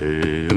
Hey.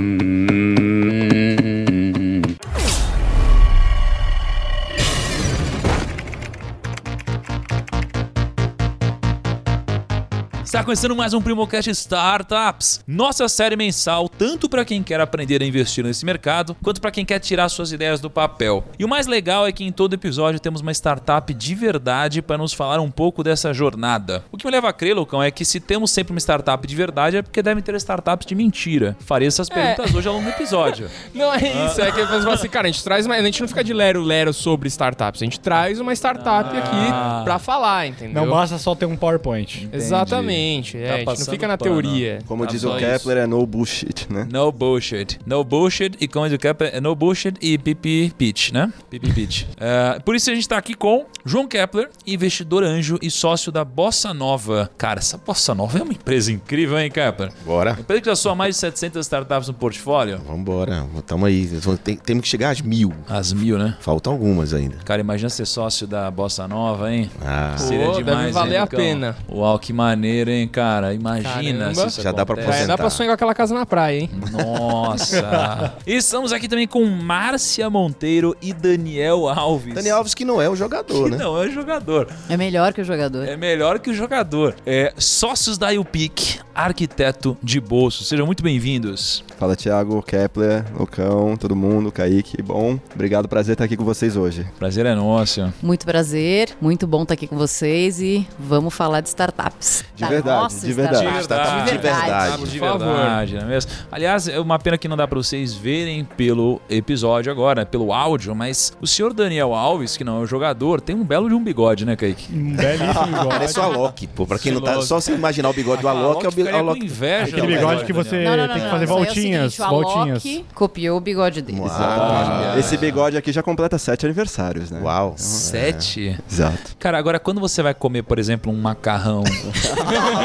Está começando mais um Primocast Startups, nossa série mensal tanto para quem quer aprender a investir nesse mercado, quanto para quem quer tirar suas ideias do papel. E o mais legal é que em todo episódio temos uma startup de verdade para nos falar um pouco dessa jornada. O que me leva a crer, Lucão, é que se temos sempre uma startup de verdade é porque devem ter startups de mentira. Farei essas perguntas hoje ao longo do episódio. Não é isso, é que você fala assim, cara, a gente traz uma, a gente não fica de lero-lero sobre startups, a gente traz uma startup Ah. aqui pra falar, entendeu? Não basta só ter um PowerPoint. Exatamente, é, Tá a gente não fica na pano. teoria. Como Tá diz o Kepler, é no bullshit, né? No bullshit. No bullshit e como diz o Kepler, é no bullshit e pipi pitch, né? Pipi pitch. É, por isso a gente tá aqui com João Kepler, investidor anjo e sócio da Bossa Nova. Cara, essa Bossa Nova é uma empresa incrível, hein, Kepler? Bora. Empresa que já soma mais de 700 startups no portfólio. Vambora, tamo aí. Tem- Temos que chegar às mil. As mil, né? Faltam algumas ainda. Cara, imagina ser sócio da Bossa Nova, hein? Ah, Seria deve demais, valer hein, a pena. Uau, que maneiro, hein, cara? Imagina Caramba. se isso Já dá pra acontece. É, dá pra aposentar. sonhar com aquela casa na praia, hein? Nossa! e estamos aqui também com Márcia Monteiro e Daniel Alves. Daniel Alves que não é o jogador, que né? não é jogador. É melhor que o jogador. É melhor que o jogador. É sócios da UPIC, arquiteto de bolso. Sejam muito bem-vindos. Fala Thiago, Kepler, Lucão, todo mundo, Kaique, bom. Obrigado, prazer estar aqui com vocês hoje. Prazer é nosso. Muito prazer, muito bom estar aqui com vocês e vamos falar de startups. De Da verdade, nossa de verdade. de verdade. De verdade, não é mesmo? Aliás, é uma pena que não dá pra vocês verem pelo episódio agora, pelo áudio, mas o senhor Daniel Alves, que não é o jogador, tem um belo de um bigode, né, Kaique? Um belíssimo bigode. Parece o Alok, pô. Pra quem não tá. Só você imaginar o bigode do Alok é o Alok. inveja. Aquele do bigode que você Não, não, não, tem que fazer aí é o voltinhas, seguinte, voltinhas. Alok copiou o bigode dele. Ah. Esse bigode aqui já completa sete aniversários, né? Uau. Sete? Exato. Cara, agora quando você vai comer, por exemplo, um macarrão,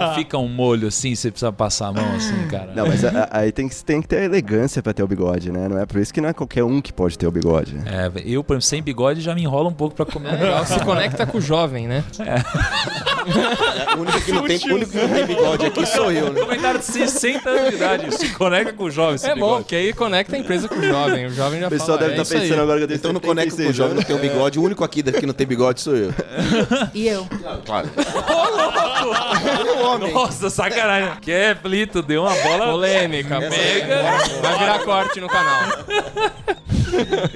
não fica um molho assim, você precisa passar a mão assim, cara. Não, mas a- a- aí tem que, tem que ter elegância pra ter o bigode, né? Não é por isso que não é qualquer um que pode ter o bigode. É, eu, por exemplo, sem bigode já me enrola um pouco pra comer. um Legal, se conecta com o jovem, né? O único que não tem, o único que não tem bigode aqui sou eu, né? Comentário de 60 anos de idade. Se conecta com o jovem esse É bom, bigode. porque aí conecta a empresa com o jovem. O jovem já O pessoal fala, deve é estar isso aí. pensando agora que eu tenho Então não conecta com o 76 jovem, não anos. tem o bigode. O único aqui daqui que não tem bigode sou eu. E eu? Claro. Nossa, sacanagem. Que é, Plito, deu uma bola. Polêmica, mega. Vai virar corte no canal.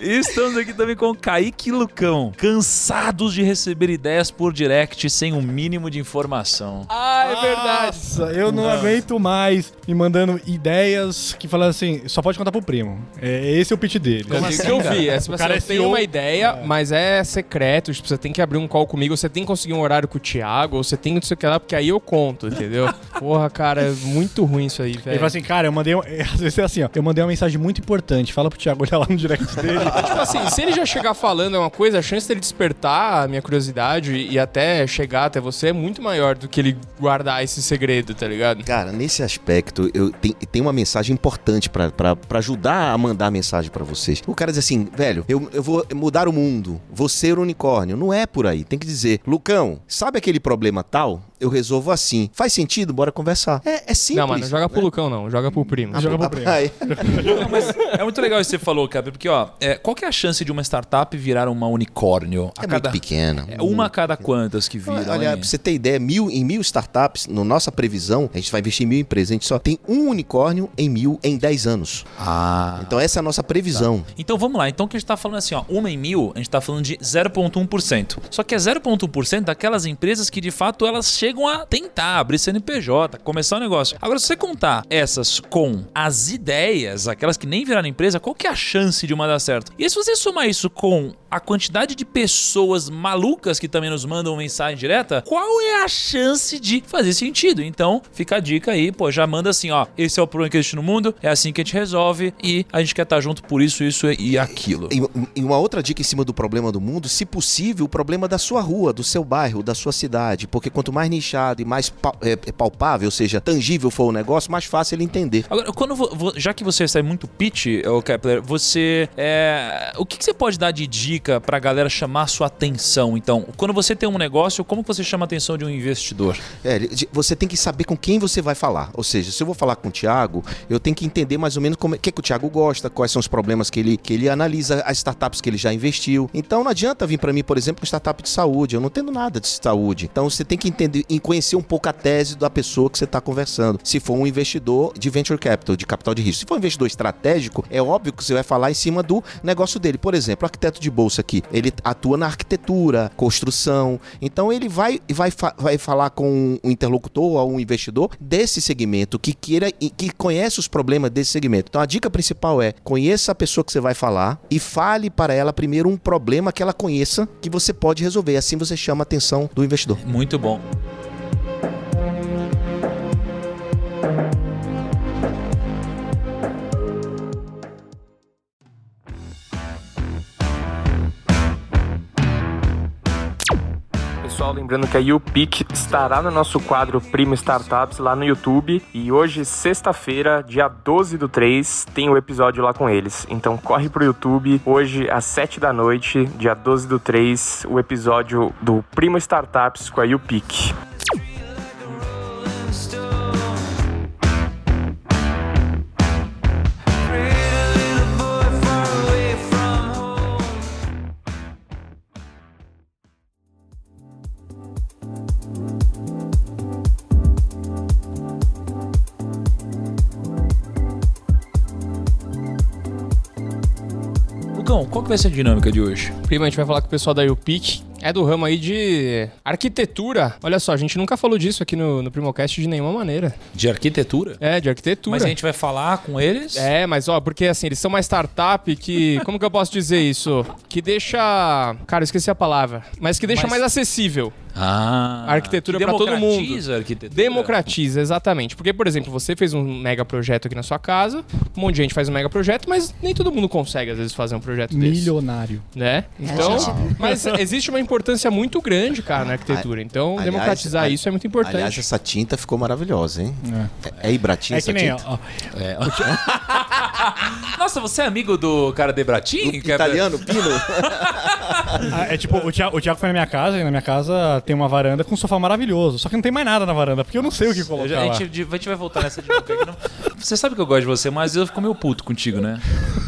E estamos aqui também com o Kaique e Lucão. Cansados de receber ideias por direct sem um mínimo de informação. Ah, é verdade. Nossa, eu não, aguento mais me mandando ideias que falam assim, só pode contar pro primo. É, esse é o pitch dele. Eu assim, que eu vi. É, O assim, cara é CEO. uma ideia, mas é secreto. Tipo, você tem que abrir um call comigo, você tem que conseguir um horário com o Thiago, ou você tem que não sei o que lá, porque aí eu conto, entendeu? Porra, cara, é muito ruim isso aí, Ele velho. fala assim, cara, eu mandei. um- Às vezes é assim, ó. Eu mandei uma mensagem muito importante. Fala pro Thiago olhar lá no direct dele. Tipo assim, se ele já chegar falando uma coisa, a chance dele despertar a minha curiosidade e até chegar até você é muito maior do que ele guardar esse segredo, tá ligado? Cara, nesse aspecto, eu tem, tem uma mensagem importante pra ajudar a mandar a mensagem pra vocês. O cara diz assim, velho, eu, eu vou mudar o mundo, vou ser unicórnio. Não é por aí. Tem que dizer, Lucão, sabe aquele problema tal? Eu resolvo assim. Faz sentido? Bora conversar. É, é simples. Não, mano, não joga pro Lucão, não. Joga pro primo. Joga pro primo. Aí, Não, mas é muito legal isso que você falou, Cap, porque, ó, é, qual que é a chance de uma startup virar uma unicórnio? A é cada, muito pequena. é uma a cada quantas que viram? Olha, pra você ter ideia, mil, em mil startups, na nossa previsão, a gente vai investir em mil empresas, a gente só tem um unicórnio em mil em 10 anos. Ah. Então essa é a nossa previsão. Então vamos lá. Então o que a gente tá falando assim, ó, uma em mil, a gente tá falando de 0,1%. Só que é 0,1% daquelas empresas que de fato elas chegam a tentar abrir CNPJ, começar o negócio. Agora, se você contar essas com as ideias, aquelas que nem viraram empresa, qual que é a chance de uma dar certo? E se você somar isso com a quantidade de pessoas malucas que também nos mandam mensagem direta, qual é a chance de fazer sentido? Então, fica a dica aí, pô, já manda assim, ó, esse é o problema que existe no mundo, é assim que a gente resolve e a gente quer estar junto por isso, isso e aquilo. E, e uma outra dica em cima do problema do mundo, se possível, o problema da sua rua, do seu bairro, da sua cidade. Porque quanto mais nichado e mais pal- é, é palpável, ou seja, tangível for o negócio, mais fácil ele entender. Agora, quando já que você sai muito pitch, Kepler, você. é, o que, que você pode dar de dica dica pra galera chamar sua atenção? Então, quando você tem um negócio, como você chama a atenção de um investidor? É, você tem que saber com quem você vai falar. Ou seja, se eu vou falar com o Thiago, eu tenho que entender mais ou menos é o que, que o Thiago gosta, quais são os problemas que ele, que ele analisa, as startups que ele já investiu. Então não adianta vir para mim, por exemplo, com startup de saúde. Eu não entendo nada de saúde. Então você tem que entender e conhecer um pouco a tese da pessoa que você está conversando. Se for um investidor de venture capital, de capital de risco. Se for um investidor estratégico, é óbvio que você vai falar em cima do negócio dele. Por exemplo, arquiteto de bolsa aqui, ele atua na arquitetura, construção. Então ele vai, vai, vai falar com um interlocutor ou um investidor desse segmento que queira e que conhece os problemas desse segmento. Então a dica principal é conheça a pessoa que você vai falar e fale para ela primeiro um problema que ela conheça que você pode resolver. Assim você chama a atenção do investidor. Muito bom. Pessoal, lembrando que a YouPick estará no nosso quadro Primo Startups lá no YouTube. E hoje, sexta-feira, dia 12 do 3, tem o episódio lá com eles. Então corre pro YouTube, hoje às 7 da noite, dia 12 do 3, o episódio do Primo Startups com a YouPick. Qual que vai ser a dinâmica de hoje? Primo, a gente vai falar com o pessoal da YouPick. É do ramo aí de arquitetura. Olha só, a gente nunca falou disso aqui no, no Primocast de nenhuma maneira. De arquitetura? É, de arquitetura. Mas a gente vai falar com eles? É, mas ó, porque assim, eles são uma startup que. Como que eu posso dizer isso? Que deixa. Cara, eu esqueci a palavra. Mas que deixa Mas- mais acessível. Ah, A arquitetura pra todo mundo. democratiza a arquitetura. Democratiza, exatamente. Porque, por exemplo, você fez um mega projeto aqui na sua casa, um monte de gente faz um mega projeto, mas nem todo mundo consegue, às vezes, fazer um projeto desse. Milionário. Né? Então. gente- Mas existe uma importância muito grande, cara, na arquitetura. Então, Aliás, democratizar isso é muito importante. Aliás, essa tinta ficou maravilhosa, hein? É, é Ibratim É essa que nem, tinta? ó, É. Nossa, você é amigo do cara de Bratin? Que é- Italiano, Pino? Ah, É tipo, o Thiago, o Thiago foi na minha casa e na minha casa tem uma varanda com um sofá maravilhoso. Só que não tem mais nada na varanda, porque eu não sei o que colocar a, gente, a gente vai voltar nessa dinâmica aqui. Não- Você sabe que eu gosto de você, mas eu fico meio puto contigo, né?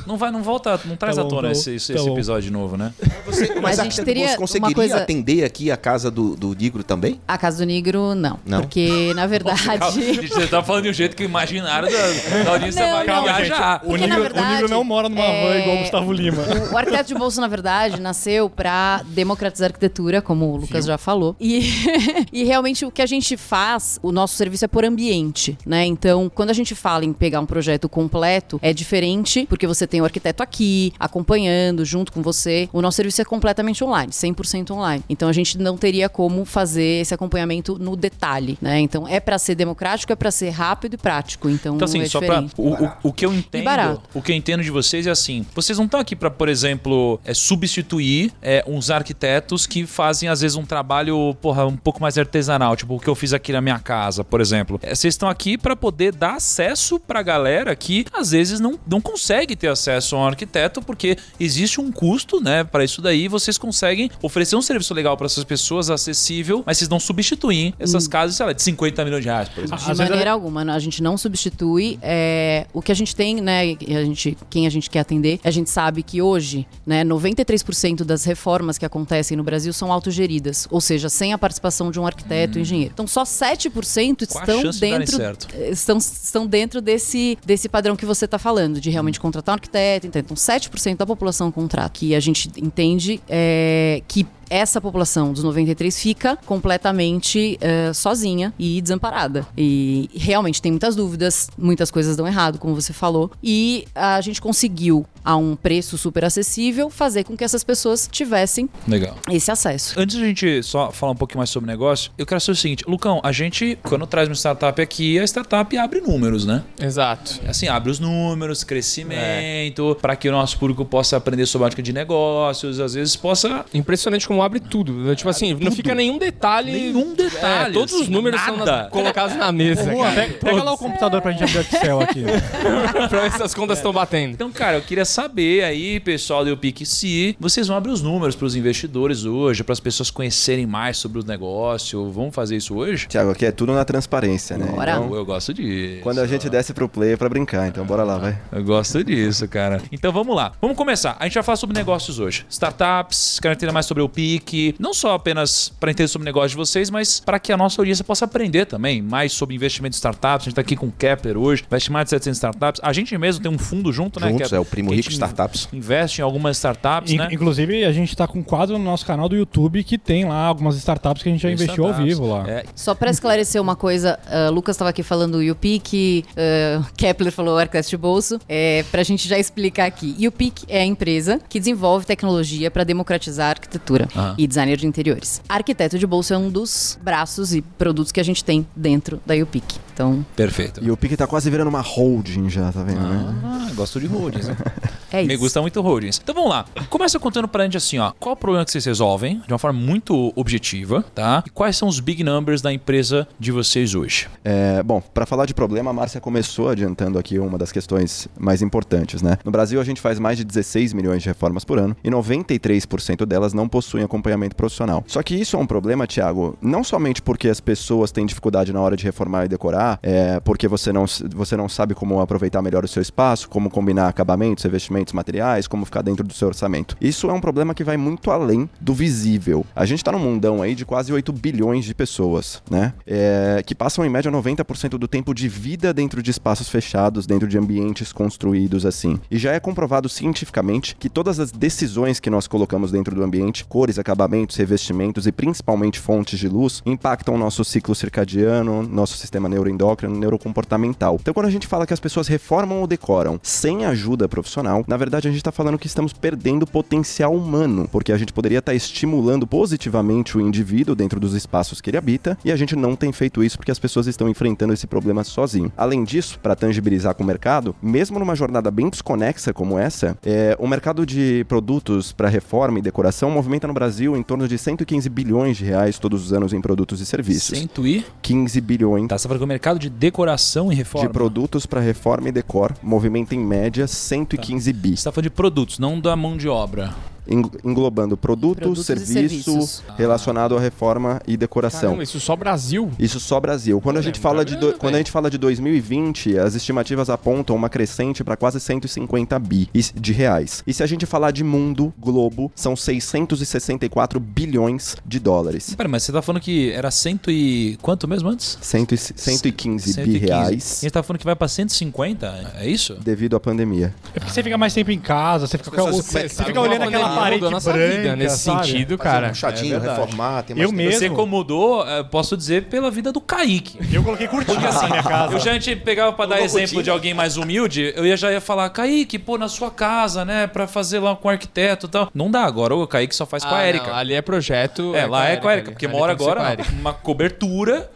Não vai, não volta, não traz Tá à tona tá esse, esse- tá esse episódio de novo, né? Você, Mas a gente arquiteto, teria você uma conseguiria coisa- atender aqui a casa do, do Negro também? A casa do Negro, não. Não? Porque, na verdade. Você tá falando de um jeito que imaginaram da, da audiência Não, vai não. Calma, gente. viajar. O Porque, na Nigro, o verdade, Nigro não mora numa van é- igual o Gustavo Lima. O, o arquiteto de bolsa, na verdade, nasceu para democratizar a arquitetura, como o Lucas já falou. E, e realmente o que a gente faz, o nosso serviço é por ambiente, né? Então, quando a gente fala em pegar um projeto completo, é diferente, porque você tem o arquiteto aqui, acompanhando, junto com você. O nosso serviço é completamente online, 100% online. Então, a gente não teria como fazer esse acompanhamento no detalhe, né? Então, é para ser democrático, é para ser rápido e prático. Então, Então, assim, é só pra. diferente. O, o, o que eu entendo. barato. O que eu entendo de vocês é assim: vocês não estão aqui pra, por exemplo, é, substituir é, uns arquitetos que fazem, às vezes, um trabalho, porra, um pouco mais artesanal, tipo o que eu fiz aqui na minha casa, por exemplo. É, vocês estão aqui pra poder dar acesso pra galera que, às vezes, não, não consegue ter acesso a um arquiteto, porque existe um custo, né, pra isso daí. Vocês conseguem oferecer um serviço legal pra essas pessoas, acessível, mas vocês não substituem essas casas, sei lá, de 50 milhões de reais, por exemplo. De maneira é- alguma, a gente não substitui. é, o que a gente tem, né? A gente, quem a gente quer atender, a gente sabe que hoje, né, 93% das reformas que acontecem no Brasil são autogeridas, ou seja, sem a participação de um arquiteto ou engenheiro. Então, só 7% Qual a estão de dentro, certo? estão, estão dentro desse, desse padrão que você está falando, de realmente contratar um arquiteto. Então, então 7% da população contrata. Que a gente entende é, que essa população dos 93 fica completamente é, sozinha e desamparada. E realmente tem muitas dúvidas, muitas coisas dão errado, como você falou. E a gente conseguiu, a um preço super acessível, fazer com que essas pessoas tivessem Legal. esse acesso. Antes de a gente só falar um pouquinho mais sobre o negócio, eu quero saber o seguinte, Lucão, a gente, quando traz uma startup aqui, a startup abre números, né? Exato. Assim, abre os números, crescimento, para que o nosso público possa aprender sobre ótica de negócios, às vezes possa. Impressionante como abre tudo. né? Tipo assim, não fica nenhum detalhe. Nenhum detalhe, É, todos os assim, números são nada. na- colocados na mesa. Pega, pega lá o computador pra gente abrir o Excel aqui. pra ver se as contas estão batendo. Então, cara, eu queria saber aí, pessoal do Pique, se vocês vão abrir os números para os investidores hoje, para as pessoas conhecerem mais sobre o negócio. Vamos fazer isso hoje? Tiago, aqui é tudo na transparência, né? Bora. Então, Eu gosto disso. quando a gente desce pro play é pra brincar, então bora lá, vai. Eu gosto disso, cara. Então vamos lá. Vamos começar. A gente vai falar sobre negócios hoje. Startups, quero entender mais sobre o PIC. Não só apenas para entender sobre o negócio de vocês, mas para que a nossa audiência possa aprender também mais sobre investimento em startups. A gente tá aqui com o Kepler hoje, investe mais de 700 startups. A gente mesmo tem um fundo junto, né? Juntos, é o Primo Que a Rico gente Startups. Investe em algumas startups, In- né? Inclusive, a gente tá com um quadro no nosso canal do YouTube que tem lá algumas startups que a gente já investiu ao Startups. vivo lá. É, Só pra esclarecer uma coisa, ah, Lucas estava aqui falando o UPIC, ah, Kepler falou Arquiteto de Bolso, é, pra gente já explicar aqui. UPIC é a empresa que desenvolve tecnologia para democratizar a arquitetura Aham. e designer de interiores. Arquiteto de Bolso é um dos braços e produtos que a gente tem dentro da UPIC. Então, perfeito. E o Pique tá quase virando uma holding já, tá vendo, né? Ah, gosto de holdings. né? é isso. Me gusta muito holdings. Então vamos lá. Começa contando pra gente assim, ó. Qual o problema que vocês resolvem de uma forma muito objetiva, tá? E quais são os big numbers da empresa de vocês hoje? É, bom, para falar de problema, a Márcia começou adiantando aqui uma das questões mais importantes, né? No Brasil, a gente faz mais de 16 milhões de reformas por ano e 93% delas não possuem acompanhamento profissional. Só que isso é um problema, Thiago, não somente porque as pessoas têm dificuldade na hora de reformar e decorar, é, porque você não, você não sabe como aproveitar melhor o seu espaço, como combinar acabamentos, revestimentos, materiais, como ficar dentro do seu orçamento. Isso é um problema que vai muito além do visível. A gente tá num mundão aí de quase 8 bilhões de pessoas, né? É, que passam em média 90% do tempo de vida dentro de espaços fechados, dentro de ambientes construídos assim. E já é comprovado cientificamente que todas as decisões que nós colocamos dentro do ambiente, cores, acabamentos, revestimentos e principalmente fontes de luz, impactam o nosso ciclo circadiano, nosso sistema neuroendócrino, neurocomportamental. Então, quando a gente fala que as pessoas reformam ou decoram sem ajuda profissional, na verdade a gente está falando que estamos perdendo potencial humano, porque a gente poderia estar estimulando positivamente o indivíduo dentro dos espaços que ele habita, e a gente não tem feito isso porque as pessoas estão enfrentando esse problema sozinho. Além disso, para tangibilizar com o mercado, mesmo numa jornada bem desconexa como essa, é, o mercado de produtos para reforma e decoração movimenta no Brasil em torno de 115 bilhões de reais todos os anos em produtos e serviços. Cento e... 15 bilhões Tá, você tá falando que o mercado de decoração e reforma. de produtos para reforma e decor movimenta em média 115 bi, Você tá falando de produtos, não da mão de obra. Eng- englobando produto, Produtos e serviço serviços. relacionado à reforma e decoração. Caramba, isso só Brasil? Isso só Brasil. Quando a gente fala de do- quando a gente fala de 2020, as estimativas apontam uma crescente para quase 150 bi de reais. E se a gente falar de mundo, globo, são 664 bilhões de dólares. Pera, mas você tá falando que era cento e... Quanto mesmo antes? Cento e- 115 bi 115. reais A gente tá falando que vai pra 150, é isso? devido à pandemia. É porque você fica mais tempo em casa, você fica, você, você fica olhando aquela pandemia parede mudou nossa branca, vida nesse sabe? sentido, cara. um chatinho, É reformar, tem mais Eu mesmo. Você como mudou, eh, posso dizer, pela vida do Kaique. Eu coloquei cortina na minha casa. Eu já a gente pegava pra dar exemplo de alguém mais humilde, eu ia já ia falar, Kaique, pô, na sua casa, né, pra fazer lá com o arquiteto e tal. Não dá agora, o Kaique só faz com a Ah, Érica. não, ali é projeto. É, lá é com a Erika, porque Ali mora agora Erika. uma cobertura,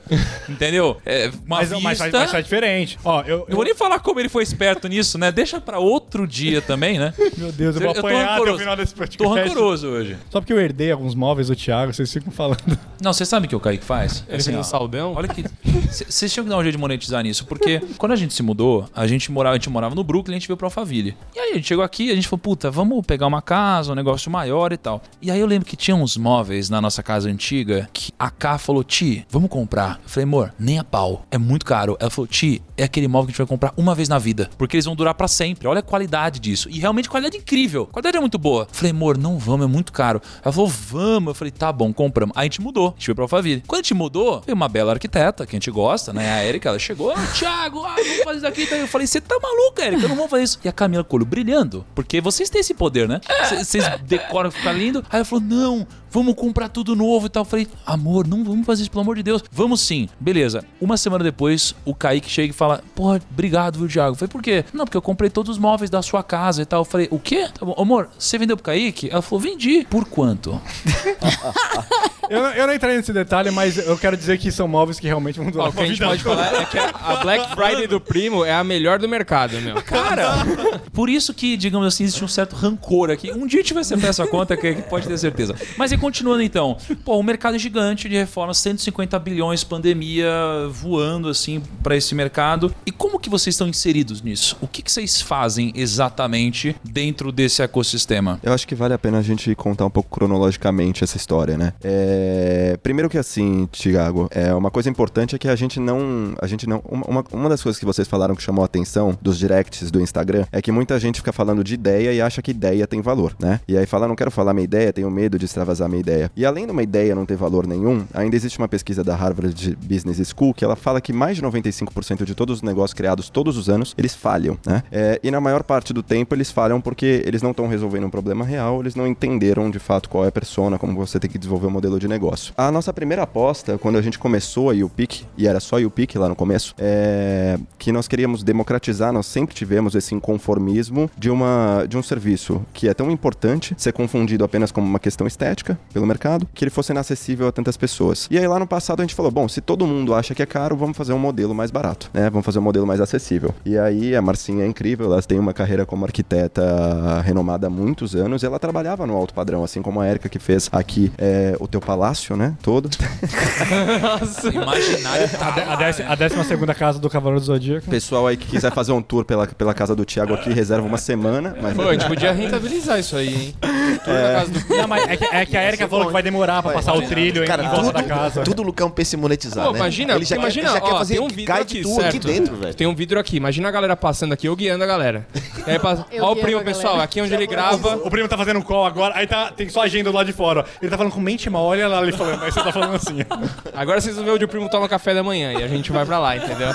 entendeu? É, uma Mas, vista. mas, mas faz diferente. Ó, eu, Não vou nem falar como ele foi esperto nisso, né? Deixa pra outro dia também, né? Meu Deus, eu vou Eu apanhar até o final desse podcast. Tô rancoroso hoje. Só porque eu herdei alguns móveis do Thiago, vocês ficam falando. Não, você sabe o que o Kaique faz? Ele Assim, fez um ó, saldão. Olha que. Vocês tinham que dar um jeito de monetizar nisso, porque quando a gente se mudou, a gente morava, a gente morava no Brooklyn, a gente veio pra Alphaville. E aí a gente chegou aqui, a gente falou, puta, vamos pegar uma casa, um negócio maior e tal. E aí eu lembro que tinha uns móveis na nossa casa antiga que a K falou, Ti, vamos comprar. Eu falei, amor, nem a pau. É muito caro. Ela falou, Ti, é aquele móvel que a gente vai comprar uma vez na vida. Porque eles vão durar pra sempre. Olha a qualidade disso. E realmente qualidade incrível. A qualidade é muito boa. Eu falei, amor, não vamos, é muito caro. Ela falou, vamos. Eu falei, tá bom, compramos. Aí a gente mudou. A gente veio pra Alphaville. Quando a gente mudou, veio uma bela arquiteta, que a gente gosta, né? A Erika, ela chegou, Thiago, ah, vamos fazer isso aqui. Então eu falei, você tá maluco, Erika? Eu não vou fazer isso. E a Camila com o olho brilhando. Porque vocês têm esse poder, né? Vocês decoram, fica lindo. Aí ela falou, não, vamos comprar tudo novo e tal. Eu falei, amor, não vamos fazer isso, pelo amor de Deus. Vamos sim. Beleza. Uma semana depois, o Kaique chega e fala, porra, obrigado, viu, Thiago? Eu falei, por quê? Não, porque eu comprei todos os móveis da sua casa e tal. Eu falei, o quê? Tá bom, amor, você vendeu pro Kaique? Ela falou, vendi. Por quanto? Eu, não- eu não entrei nesse detalhe, mas eu quero dizer que são móveis que realmente vão durar o que a gente pode falar é que a Black Friday do primo é a melhor do mercado, meu. Cara, por isso que, digamos assim, existe um certo rancor aqui. Um dia a gente vai acertar essa conta, que que pode ter certeza. Mas e continuando então, pô, o mercado é gigante de reformas, 150 bilhões, pandemia voando assim pra esse mercado. E como que vocês estão inseridos nisso? O que, que vocês fazem exatamente dentro desse ecossistema? Eu acho que vale a pena a gente contar um pouco cronologicamente essa história, né? É, Primeiro que assim, Tiago, é uma coisa importante é que a gente não, a gente não, uma, uma das coisas que vocês falaram que chamou a atenção dos directs do Instagram é que muita gente fica falando de ideia e acha que ideia tem valor, né? E aí fala, não quero falar minha ideia, tenho medo de extravasar minha ideia. E além de uma ideia não ter valor nenhum, ainda existe uma pesquisa da Harvard Business School que ela fala que mais de 95% de todos os negócios criados todos os anos, eles falham, né? É, e na maior parte do tempo eles falham porque eles não estão resolvendo um problema real, eles não entenderam de fato qual é a persona, como você tem que desenvolver um modelo de negócio. A nossa primeira aposta, quando a gente começou a YouPick, e era só YouPick lá no começo, é que nós queríamos democratizar, nós sempre tivemos esse inconformismo de, uma, de um serviço que é tão importante ser confundido apenas como uma questão estética pelo mercado, que ele fosse inacessível a tantas pessoas. E aí lá no passado a gente falou, bom, se todo mundo acha que é caro, vamos fazer um modelo mais barato, né? Vamos fazer um modelo mais acessível. E aí a Marcinha é incrível, ela tem uma carreira como arquiteta renomada há muitos anos, e ela trabalhava no alto padrão, assim como a Erika que fez aqui é, o teu palácio, né? Todo. Imaginário tá A, de- a, lá, décima, né? a décima segunda casa do Cavaleiro do Zodíaco. Pessoal aí que quiser fazer um tour pela, pela casa do Thiago aqui, reserva uma semana. Mas Pô, a gente podia rentabilizar isso aí, hein? Tudo na casa do Não, mas é que, é que a Erika falou que vai demorar pra passar o trilho em, Cara, em volta tudo, da casa. tudo Lucão pensa em monetizar, Pô, né? imagina, ele já imagina, quer, já quer ó, fazer tem um vidro aqui, tour aqui certo? dentro, velho. Tem um vidro aqui, imagina a galera passando aqui, eu guiando a galera. E aí, passa, ó o primo, pessoal, aqui onde ele grava. O primo tá fazendo um call agora, aí tá, tem só agenda do lado de fora. Ele tá falando com mente mal, olha lá ele falando, aí você tá falando assim. Agora vocês vão ver onde o primo toma café da manhã e a gente vai pra lá, entendeu?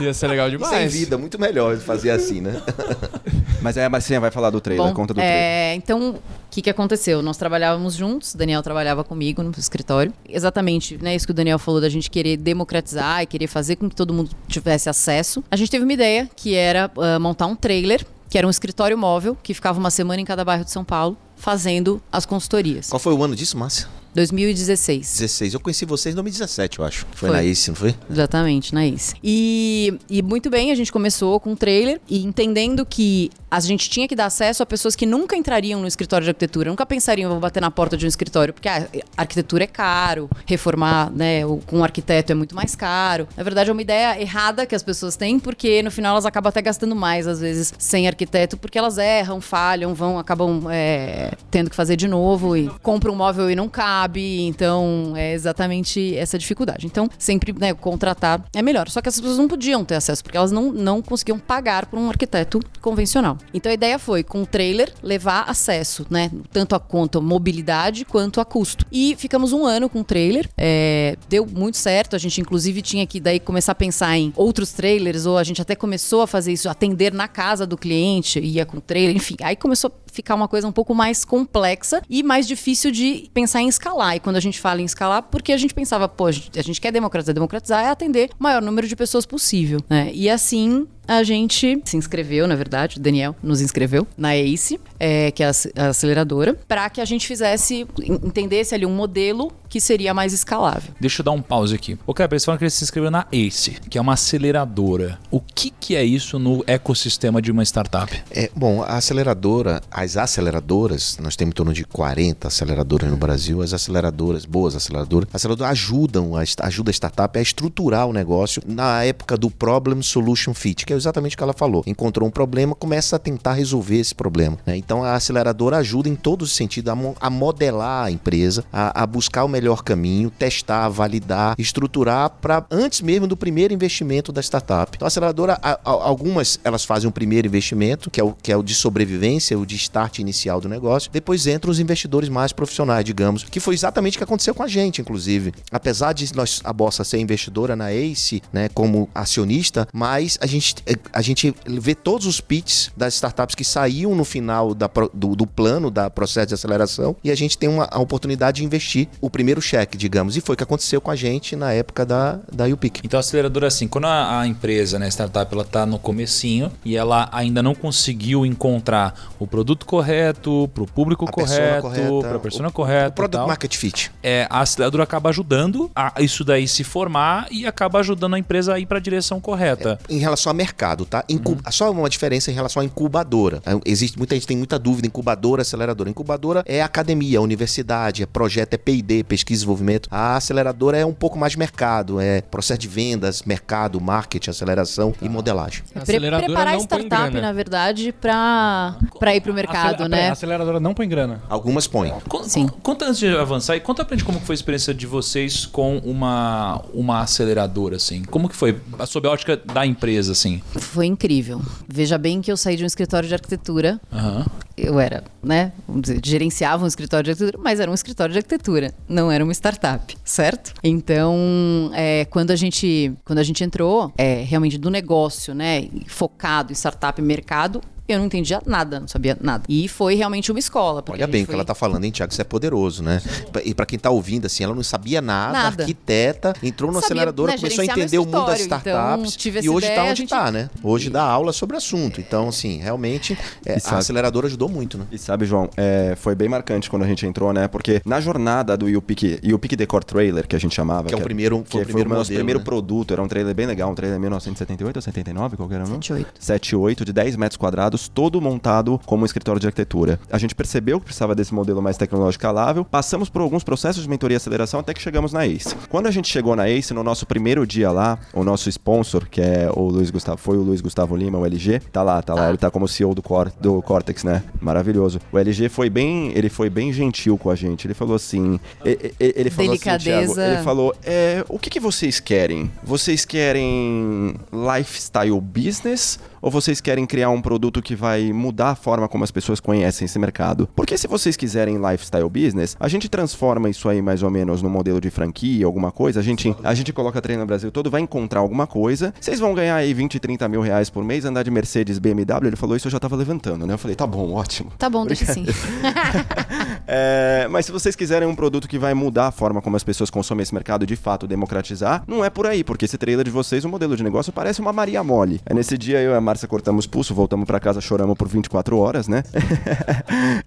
Ia ser legal Sem demais. vida, muito melhor fazer assim, né? Mas aí a Marcinha vai falar do trailer, Bom, conta do trailer. é, então, o que, que aconteceu? Nós trabalhávamos juntos, o Daniel trabalhava comigo no escritório. Exatamente, né? Isso que o Daniel falou da gente querer democratizar e querer fazer com que todo mundo tivesse acesso. A gente teve uma ideia que era ah, montar um trailer, que era um escritório móvel, que ficava uma semana em cada bairro de São Paulo, fazendo as consultorias. Qual foi o ano disso, Márcia? 2016. 16. Eu conheci vocês em 2017, eu acho. Foi, Foi. na Ace, não foi? Exatamente, na Ace. E, e muito bem, a gente começou com um trailer e entendendo que a gente tinha que dar acesso a pessoas que nunca entrariam no escritório de arquitetura, nunca pensariam, vou bater na porta de um escritório, porque a arquitetura é caro, reformar né, com um arquiteto é muito mais caro. Na verdade, é uma ideia errada que as pessoas têm, porque no final elas acabam até gastando mais, às vezes, sem arquiteto, porque elas erram, falham, vão, acabam é, tendo que fazer de novo e compram um móvel e não cabe. Então, é exatamente essa dificuldade. Então, sempre né, contratar é melhor. Só que essas pessoas não podiam ter acesso, porque elas não, não conseguiam pagar por um arquiteto convencional. Então, a ideia foi, com o trailer, levar acesso, né? Tanto a quanto mobilidade quanto a custo. E ficamos um ano com o trailer. é, deu muito certo. A gente, inclusive, tinha que daí começar a pensar em outros trailers, ou a gente até começou a fazer isso, atender na casa do cliente, ia com o trailer, enfim. Aí começou a ficar uma coisa um pouco mais complexa e mais difícil de pensar em escalar. E quando a gente fala em escalar, porque a gente pensava, pô, a gente quer democratizar, democratizar é atender o maior número de pessoas possível, né? E assim a gente se inscreveu, na verdade, o Daniel nos inscreveu na ACE, é, que é a ac- a aceleradora, para que a gente fizesse, en- entendesse ali um modelo que seria mais escalável. Deixa eu dar um pause aqui. O cara, eles falam que ele se inscreveu na ACE, que é uma aceleradora. O que, que é isso no ecossistema de uma startup? É, bom, a aceleradora, as aceleradoras, nós temos em torno de 40 aceleradoras no Brasil, as aceleradoras, boas aceleradoras, as aceleradoras ajudam a, ajuda a startup a estruturar o negócio na época do Problem Solution Fit, que é exatamente o que ela falou. Encontrou um problema, começa a tentar resolver esse problema. né? Então a aceleradora ajuda em todos os sentidos a, mo- a modelar a empresa, a, a buscar o melhor caminho, testar, validar, estruturar para antes mesmo do primeiro investimento da startup. Então a aceleradora, a- algumas elas fazem um primeiro investimento, que é o, que é o de sobrevivência, o de start inicial do negócio. Depois entram os investidores mais profissionais, digamos, que foi exatamente o que aconteceu com a gente, inclusive. Apesar de nós, a Bossa ser investidora na ACE, né, como acionista, mas a gente a gente vê todos os pitches das startups que saíam no final da do, do plano da processo de aceleração e a gente tem uma a oportunidade de investir o primeiro cheque, digamos. E foi o que aconteceu com a gente na época da, da UPIC. Então a aceleradora assim, quando a, a empresa, né, a startup, ela tá no comecinho e ela ainda não conseguiu encontrar o produto correto, pro público A persona correto, correta, pra persona o- correta, O product market fit. é, a aceleradora acaba ajudando a isso daí se formar e acaba ajudando a empresa a ir para a direção correta. Em relação ao mercado, tá? Incu- Só uma diferença em relação à incubadora. É, Existe muita gente tem muita dúvida incubadora, aceleradora. Incubadora é academia, universidade, é projeto, é P&D, pesquisa e desenvolvimento. A aceleradora é um pouco mais mercado, é processo de vendas, mercado, marketing, aceleração e modelagem. A Pre- aceleradora preparar startup, grana. na verdade, pra, pra ir pro mercado, Acele- né? A aceleradora não põe grana. Algumas põem. Con- Sim. con- Conta antes de avançar e conta pra gente como foi a experiência de vocês com uma, uma aceleradora, assim. Como que foi, sob a ótica da empresa, assim? Foi incrível. Veja bem que eu saí de um escritório de arquitetura. Aham. Eu era, né? Dizer, gerenciava um escritório de arquitetura, mas era um escritório de arquitetura, não era uma startup, certo? Então, é, quando a gente quando a gente entrou, é, realmente do negócio, né? Focado em startup e mercado, eu não entendia nada, não sabia nada. E foi realmente uma escola. Olha bem o que foi- ela tá falando, hein, Tiago? Isso é poderoso, né? E pra quem tá ouvindo, assim, ela não sabia nada, Nada. arquiteta, entrou na Sabia, aceleradora, né, começou a entender o mundo das escritório, startups. então, e hoje ideia, tá onde gente- tá, né? Hoje dá aula sobre o assunto. Então, assim, realmente, é, E a sabe- aceleradora ajudou muito, né? E sabe, João, é, foi bem marcante quando a gente entrou, né? Porque na jornada do YouPick, YouPick Decor Trailer, que a gente chamava... Que é o era- primeiro- que foi o primeiro o nosso modelo, primeiro né? produto, era um trailer bem legal, um trailer 1978 ou 79, qual que era o nome? 78. 78, de 10 metros quadrados, todo montado como um escritório de arquitetura. A gente percebeu que precisava desse modelo mais tecnológico escalável, passamos por alguns processos de mentoria e aceleração até que chegamos na ACE. Quando a gente chegou na ACE, no nosso primeiro dia lá, o nosso sponsor, que é o Luiz Gustavo, foi o Luiz Gustavo Lima, o LG, tá lá, tá lá, ele tá como CEO do, Cor, do Cortex, né? Maravilhoso. O LG foi bem, ele foi bem gentil com a gente. Ele falou assim, e- e- ele falou assim, Delicadeza. Thiago, ele falou, é, o que, que vocês querem? Vocês querem lifestyle business ou vocês querem criar um produto que vai mudar a forma como as pessoas conhecem esse mercado? Porque se vocês quiserem lifestyle business, a gente transforma isso aí mais ou menos no modelo de franquia, alguma coisa, a gente, a gente coloca treino no Brasil todo, vai encontrar alguma coisa, vocês vão ganhar aí 20, 30 mil reais por mês, andar de Mercedes, BMW, ele falou isso, eu já tava levantando, né? Eu falei, tá bom, ótimo. Tá bom, deixa assim. É, mas se vocês quiserem um produto que vai mudar a forma como as pessoas consomem esse mercado, de fato, democratizar, não é por aí, porque esse trailer de vocês, o modelo de negócio parece uma Maria Mole. Aí nesse dia eu e a Márcia cortamos pulso, voltamos pra casa, choramos por 24 horas, né?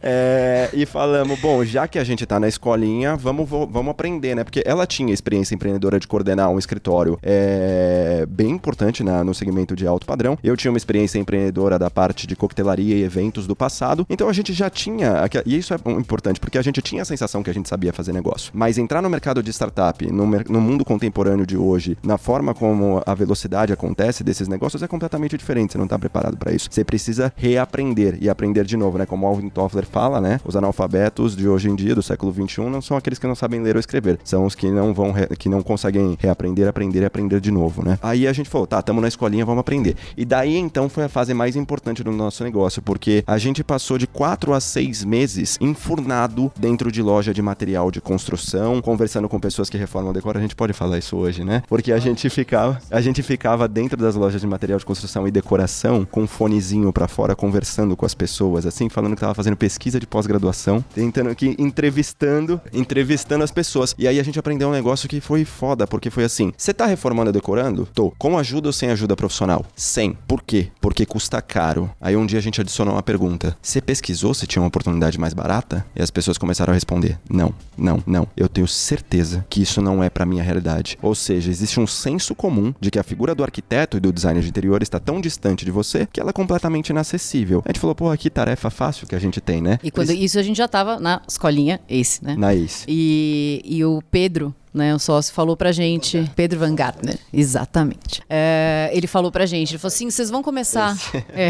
É, e falamos, bom, já que a gente tá na escolinha, vamos, vamos aprender, né? Porque ela tinha experiência empreendedora de coordenar um escritório é, bem importante no segmento de alto padrão. Eu tinha uma experiência empreendedora da parte de coquetelaria e eventos do passado. Então a gente já tinha. E isso é importante, porque a gente tinha a sensação que a gente sabia fazer negócio. Mas entrar no mercado de startup, no, no mundo contemporâneo de hoje, na forma como a velocidade acontece desses negócios, é completamente diferente. Você não tá preparado para isso. Você precisa reaprender e aprender de novo, né? Como o Alvin Toffler fala, né? Os analfabetos de hoje em dia, do século XXI, não são aqueles que não sabem ler ou escrever. São os que não vão, re- que não conseguem reaprender, aprender e aprender de novo, né? Aí a gente falou, tá, estamos na escolinha, vamos aprender. E daí então foi a fase mais importante do nosso negócio, porque a gente passou de quatro a seis meses enfurnado dentro de loja de material de construção, conversando com pessoas que reformam decor. A gente pode falar isso hoje, né? Porque a gente ficava, a gente ficava dentro das lojas de material de construção e decoração com um fonezinho pra fora, conversando com as pessoas, assim, falando que tava fazendo pesquisa de pós-graduação, tentando aqui, entrevistando, entrevistando as pessoas. E aí a gente aprendeu um negócio que foi foda, porque foi assim: você tá reformando ou decorando? Tô. Com ajuda ou sem ajuda profissional? Sem. Por quê? Porque custa caro. Aí um dia a gente adicionou uma pergunta: você pesquisou se tinha uma oportunidade mais barata? E as pessoas começaram a responder: não, não, não. Eu tenho certeza que isso não é pra minha realidade. Ou seja, existe um senso comum de que a figura do arquiteto e do designer de interior está tão distante de você que ela é completamente inacessível. A gente falou, pô, que tarefa fácil que a gente tem, né? E quando isso a gente já tava na escolinha, esse, né? Na ACE. E, e o Pedro, né, o sócio, falou pra gente. Pedro Van Gartner, exatamente. É, ele falou pra gente, ele falou assim: vocês vão começar. é,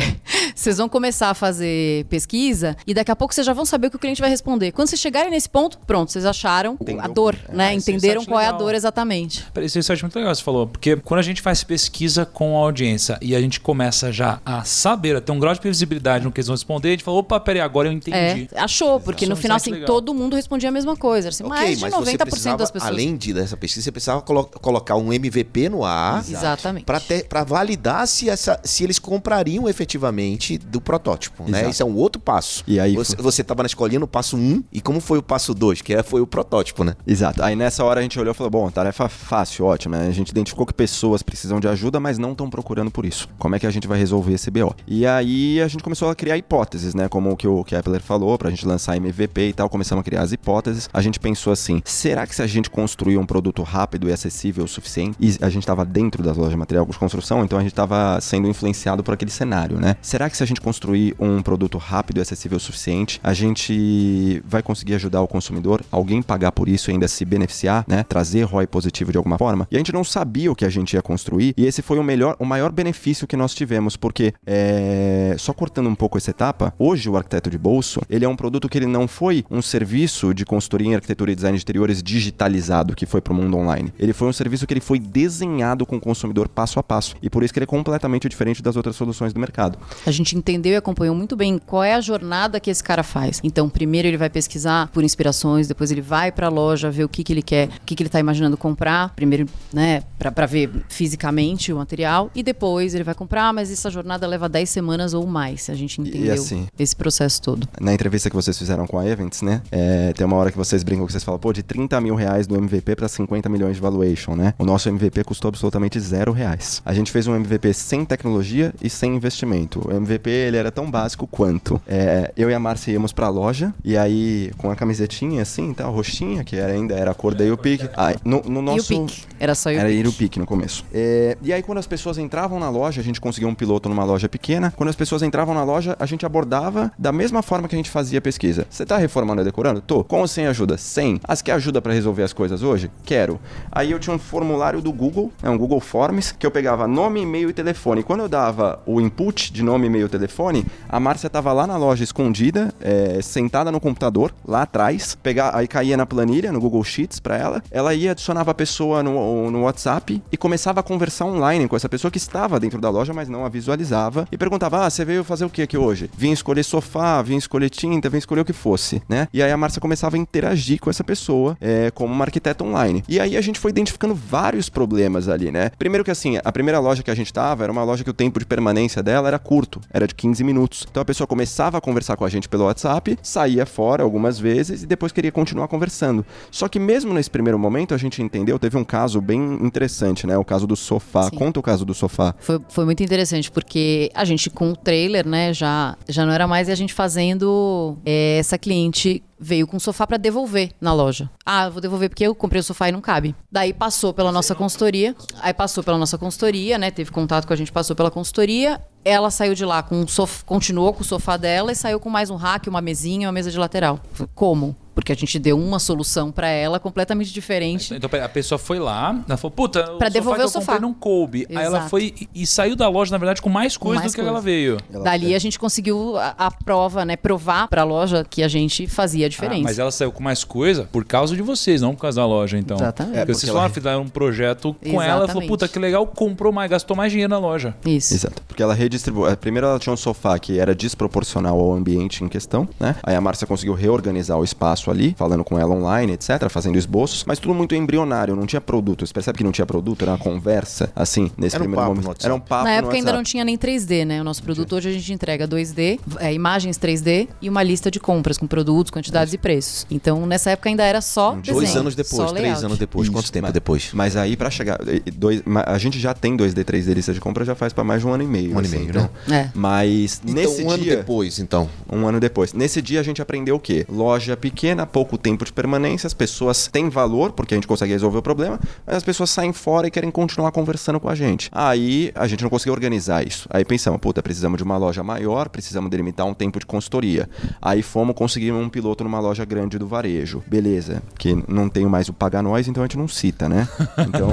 Vocês vão começar a fazer pesquisa e daqui a pouco vocês já vão saber o que o cliente vai responder. Quando vocês chegarem nesse ponto, pronto, vocês acharam a dor, né? esse Entenderam qual é a legal. dor exatamente. Peraí, Isso é muito legal, você falou. Porque quando a gente faz pesquisa com a audiência e a gente começa já a saber, a ter um grau de previsibilidade no que eles vão responder, a gente fala, opa, peraí, agora eu entendi. É, achou, porque é no um final, assim, legal. todo mundo respondia a mesma coisa. Assim, mais de 90% das pessoas. além de, dessa pesquisa, você precisava colo- colocar um MVP no ar Exatamente. para validar se, essa, se eles comprariam efetivamente do protótipo, né? Isso é um outro passo. E aí- você, você tava na escolinha no passo 1 e como foi o passo 2, que é- foi o protótipo, né? Exato. Aí nessa hora a gente olhou e falou: bom, tarefa fácil, ótima. né? A gente identificou que pessoas precisam de ajuda, mas não estão procurando por isso. Como é que a gente vai resolver esse BO? E aí a gente começou a criar hipóteses, né? Como o que o Kepler falou, pra gente lançar MVP e tal. Começamos a criar as hipóteses. A gente pensou assim: será que se a gente construir um produto rápido e acessível o suficiente, e a gente estava dentro das lojas de material de construção, então a gente estava sendo influenciado por aquele cenário, né? Será que se a gente construir um produto rápido e acessível o suficiente, a gente vai conseguir ajudar o consumidor, alguém pagar por isso e ainda se beneficiar, né? Trazer ROI positivo de alguma forma? E a gente não sabia o que a gente ia construir, e esse foi o melhor, o maior benefício que nós tivemos, porque é, só cortando um pouco essa etapa, hoje o arquiteto de bolso, ele é um produto que ele não foi um serviço de consultoria em arquitetura e design de interiores digitalizado que foi para o mundo online. Ele foi um serviço que ele foi desenhado com o consumidor passo a passo, e por isso que ele é completamente diferente das outras soluções do mercado. A gente entendeu e acompanhou muito bem qual é a jornada que esse cara faz. Então, primeiro ele vai pesquisar por inspirações, depois ele vai para a loja ver o que, que ele quer, o que, que ele está imaginando comprar, primeiro, né, para ver fisicamente o material, e depois ele vai comprar, mas essa jornada leva 10 semanas ou mais. A gente entendeu assim, esse processo todo. Na entrevista que vocês fizeram com a Events, né? é, tem uma hora que vocês brincam que vocês falam, pô, de 30 mil reais do MVP para 50 milhões de valuation, né? O nosso MVP custou absolutamente zero reais. A gente fez um MVP sem tecnologia e sem investimento. O MVP, ele era tão básico quanto. É, eu e a Márcia íamos pra loja, e aí, com a camisetinha assim, tal, roxinha, que era, ainda era a cor da UPIC. Aí, no, no nosso... Era só o Era pique no começo. É, e aí, quando as pessoas entravam na loja, a gente conseguia um piloto numa loja pequena. Quando as pessoas entravam na loja, a gente abordava da mesma forma que a gente fazia a pesquisa. Você tá reformando e decorando? Tô. Com ou sem ajuda? Sem. As que ajuda pra resolver as coisas hoje? Quero. Aí eu tinha um formulário do Google, é um Google Forms, que eu pegava nome, e-mail e telefone. Quando eu dava o input de nome, e-mail e telefone, a Márcia tava lá na loja escondida, é, sentada no computador, lá atrás. Pegar, aí caía na planilha, no Google Sheets pra ela. Ela ia, adicionava a pessoa no, no WhatsApp e começava a conversar online com essa pessoa que estava dentro da loja, mas não a visualizava. E perguntava: Ah, você veio fazer o que aqui hoje? Vim escolher sofá, vim escolher tinta, vim escolher o que fosse, né? E aí a Márcia começava a interagir com essa pessoa é, como uma arquiteta online. E aí a gente foi identificando vários problemas ali, né? Primeiro que assim, a primeira loja que a gente tava era uma loja que o tempo de permanência dela era curto, era de 15 minutos. Então a pessoa começava a conversar com a gente pelo WhatsApp, saía fora algumas vezes e depois queria continuar conversando. Só que mesmo nesse primeiro momento a gente entendeu, teve um caso bem interessante, né? O caso do sofá. Sim. Conta o caso do sofá. Foi, foi muito interessante, porque a gente com o trailer, né, já, já não era mais a gente fazendo. é, essa cliente veio com o sofá para devolver na loja. Ah, vou devolver porque eu comprei o sofá e não cabe. Daí passou pela nossa consultoria, aí passou pela nossa consultoria, né, teve contato com a gente, passou pela consultoria. Ela saiu de lá com o sofá, continuou com o sofá dela e saiu com mais um rack, uma mesinha, uma mesa de lateral. Como? Porque a gente deu uma solução para ela completamente diferente. Então, peraí, a pessoa foi lá, ela falou, puta, Pra devolver o o sofá que sofá. eu comprei não coube. Aí ela Exato. foi e, e saiu da loja, na verdade, com mais coisa mais do que coisa. ela veio. Dali a gente conseguiu a, a prova, né? Provar pra loja que a gente fazia a Ah, diferença. mas ela saiu com mais coisa por causa de vocês, não por causa da loja, então. Exatamente. É, Porque porque vocês ela- falaram, fizeram um projeto com ela, ela falou, Exatamente. puta, que legal, comprou mais, gastou mais dinheiro na loja. Isso. Exato. Porque ela redistribuiu. eh, Primeiro ela tinha um sofá que era desproporcional ao ambiente em questão, né? Aí a Márcia conseguiu reorganizar o espaço ali, falando com ela online, etc., fazendo esboços, mas tudo muito embrionário, não tinha produto. Você percebe que não tinha produto? Era uma conversa, assim, nesse Era um primeiro papo no momento. Era um papo Na época ainda não tinha nem 3D, né? O nosso produto hoje a gente entrega 2D, é, imagens 3D e uma lista de compras com produtos, quantidades e preços. Então nessa época ainda era só desenho, Dois anos depois, só três anos depois. Isso, Quanto tempo mas- depois? Mas aí pra chegar. e- e Dois, a gente já tem 2D, 3D lista de compra já faz pra mais de um ano e meio. Um ano e assim, meio, então. né? Mas Então, nesse um ano dia. depois, então. Um ano depois. Nesse dia a gente aprendeu o quê? Loja pequena pouco tempo de permanência, as pessoas têm valor, porque a gente consegue resolver o problema, mas as pessoas saem fora e querem continuar conversando com a gente. Aí a gente não conseguiu organizar isso. Aí pensamos, puta, precisamos de uma loja maior, precisamos delimitar um tempo de consultoria. Aí fomos conseguir um piloto numa loja grande do varejo. Beleza, que não tenho mais o pagar nós, então a gente não cita, né? Então,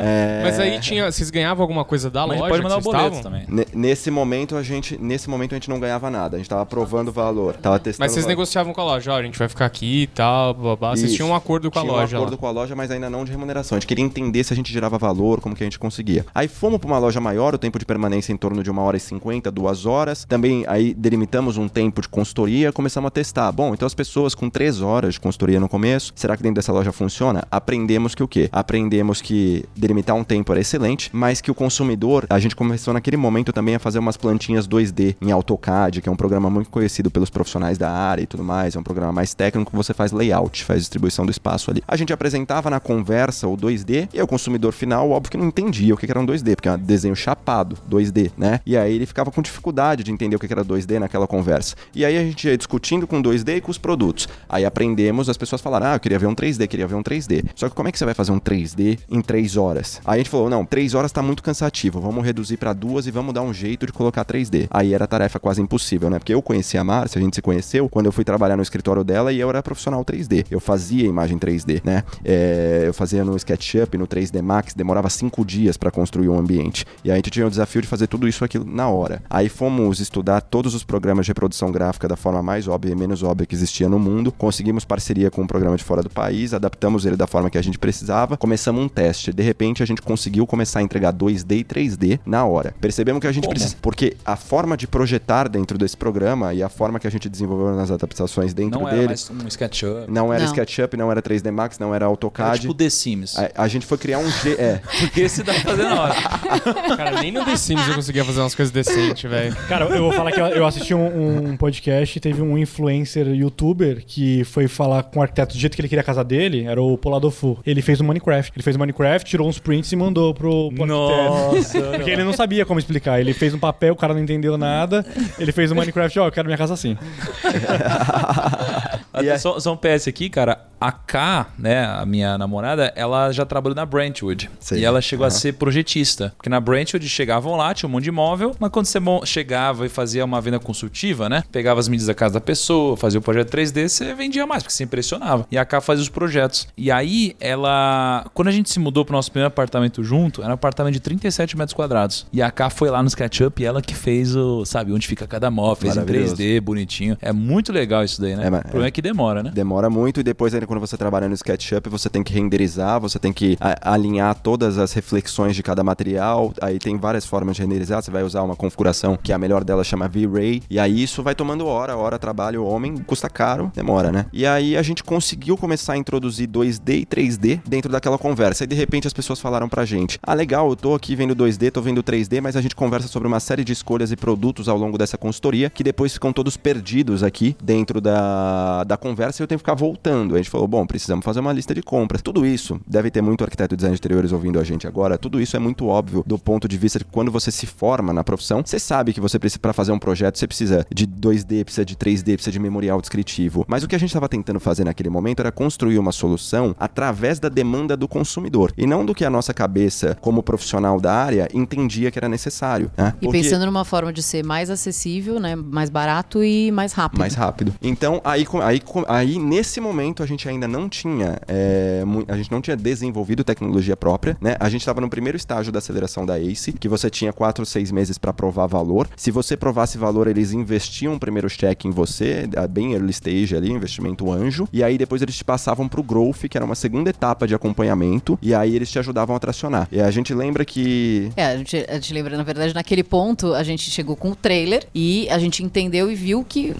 é... Mas aí tinha, vocês ganhavam alguma coisa da Mas loja pode que mandar o boleto estavam? também. Ne- Nesse momento a gente, nesse momento a gente não ganhava nada. A gente tava provando o valor, tava testando. Mas vocês valor. negociavam com a loja, ó, a gente vai ficar aqui e tal, blá. Vocês tinham um acordo com a Tinha loja um acordo lá. com a loja, mas ainda não de remuneração. A gente queria entender se a gente gerava valor, como que a gente conseguia. Aí fomos para uma loja maior, o tempo de permanência em torno de uma hora e cinquenta, duas horas. Também aí delimitamos um tempo de consultoria, começamos a testar. Bom, então as pessoas com três horas de consultoria no começo, será que dentro dessa loja funciona? Aprendemos que o quê? Aprendemos que delimitar um tempo era excelente, mas que o consumidor, a gente começou naquele momento também a fazer umas plantinhas 2D em AutoCAD, que é um programa muito conhecido pelos profissionais da área e tudo mais, é um programa mais técnico que você faz layout, faz distribuição do espaço ali. A gente apresentava na conversa o 2D e o consumidor final, óbvio que não entendia o que era um 2D, porque é um desenho chapado, 2D, né? E aí ele ficava com dificuldade de entender o que que era 2D naquela conversa. E aí a gente ia discutindo com 2D e com os produtos. Aí aprendemos, as pessoas falaram: "Ah, eu queria ver um 3D, queria ver um 3D". Só que como é que você vai fazer um 3D em 3 horas? Aí a gente falou: "Não, 3 horas tá muito cansativo, vamos reduzir para duas e vamos dar um jeito de colocar 3D". Aí era tarefa quase impossível, né? Porque eu conheci a Márcia, a gente se conheceu quando eu fui trabalhar no escritório dela e eu era profissional 3D. Eu fazia imagem 3D, né? É, eu fazia no SketchUp, no 3D Max, demorava cinco dias para construir um ambiente. E a gente tinha o desafio de fazer tudo isso na hora. Aí fomos estudar todos os programas de reprodução gráfica da forma mais óbvia e menos óbvia que existia no mundo. Conseguimos parceria com um programa de fora do país, adaptamos ele da forma que a gente precisava, começamos um teste. De repente a gente conseguiu começar a entregar 2D e 3D na hora. Percebemos que a gente Como? precisa. Porque a forma de projetar dentro desse programa e a forma que a gente desenvolveu nas adaptações dentro Não era dele. mais um SketchUp. Não era Não. SketchUp, não era 3D Max, não era Era AutoCAD. tipo The Sims. A, a gente foi criar um G. É. Porque esse dá pra fazer na hora. Cara, nem no The Sims eu conseguia fazer umas coisas decentes, velho. Cara, eu vou falar que eu- assisti um, um podcast e teve um influencer youtuber que foi falar com o arquiteto do jeito que ele queria a casa dele, era o Poladofu. Ele fez um Minecraft. Ele fez um Minecraft, tirou uns prints e mandou pro, pro Nossa, arquiteto. Porque ele não sabia como explicar. Ele fez um papel, o cara não entendeu nada. Ele fez um Minecraft, ó, eu quero minha casa assim. E aí- Só, só um PS aqui, cara. A K, né, a minha namorada, ela já trabalhou na Brentwood. Sei. E ela chegou a Aham. ser projetista. Porque na Brentwood chegavam lá, tinha um monte de imóvel, mas quando você chegava e fazia uma venda consultiva, né? Pegava as medidas da casa da pessoa, fazia o projeto 3D, você vendia mais, porque você impressionava. E a K fazia os projetos. E aí, ela. Quando a gente se mudou pro nosso primeiro apartamento junto, era um apartamento de 37 metros quadrados. E a K foi lá no SketchUp e ela que fez o. Sabe, onde fica cada móvel, fez em Maravilhoso. 3D, bonitinho. É muito legal isso daí, né? É, o problema é que demora, né? Demora muito e depois ainda quando você trabalha no SketchUp, você tem que renderizar, você tem que alinhar todas as reflexões de cada material. Aí tem várias formas de renderizar, você vai usar uma configuração que a melhor dela chama V-Ray. E aí isso vai tomando hora, hora trabalho homem, custa caro, demora, né? E aí a gente conseguiu começar a introduzir 2D e 3D dentro daquela conversa. E de repente as pessoas falaram pra gente: "Ah, legal, eu tô aqui vendo 2D, tô vendo 3D, mas a gente conversa sobre uma série de escolhas e produtos ao longo dessa consultoria que depois ficam todos perdidos aqui dentro da, da conversa e eu tenho que ficar voltando. A gente falou: bom, precisamos fazer uma lista de compras. Tudo isso, deve ter muito arquiteto de design de interiores ouvindo a gente agora, tudo isso é muito óbvio do ponto de vista de que quando você se forma na profissão, você sabe que você precisa, para fazer um projeto, você precisa de 2D, precisa de 3D, precisa de memorial descritivo. Mas o que a gente estava tentando fazer naquele momento era construir uma solução através da demanda do consumidor e não do que a nossa cabeça, como profissional da área, entendia que era necessário. né? E Porque- pensando numa forma de ser mais acessível, né? Mais barato e mais rápido. mais rápido. Então, aí, aí, aí nesse momento a gente ainda não tinha é, a gente não tinha desenvolvido tecnologia própria, né? A gente estava no primeiro estágio da aceleração da ACE, que você tinha quatro ou seis meses para provar valor. Se você provasse valor, eles investiam um primeiro cheque em você, a- bem early stage ali, investimento anjo, e aí depois eles te passavam pro growth, que era uma segunda etapa de acompanhamento, e aí eles te ajudavam a tracionar. E a gente lembra que É, a gente, a gente lembra, na verdade, naquele ponto, a gente chegou com o trailer e a gente entendeu e viu que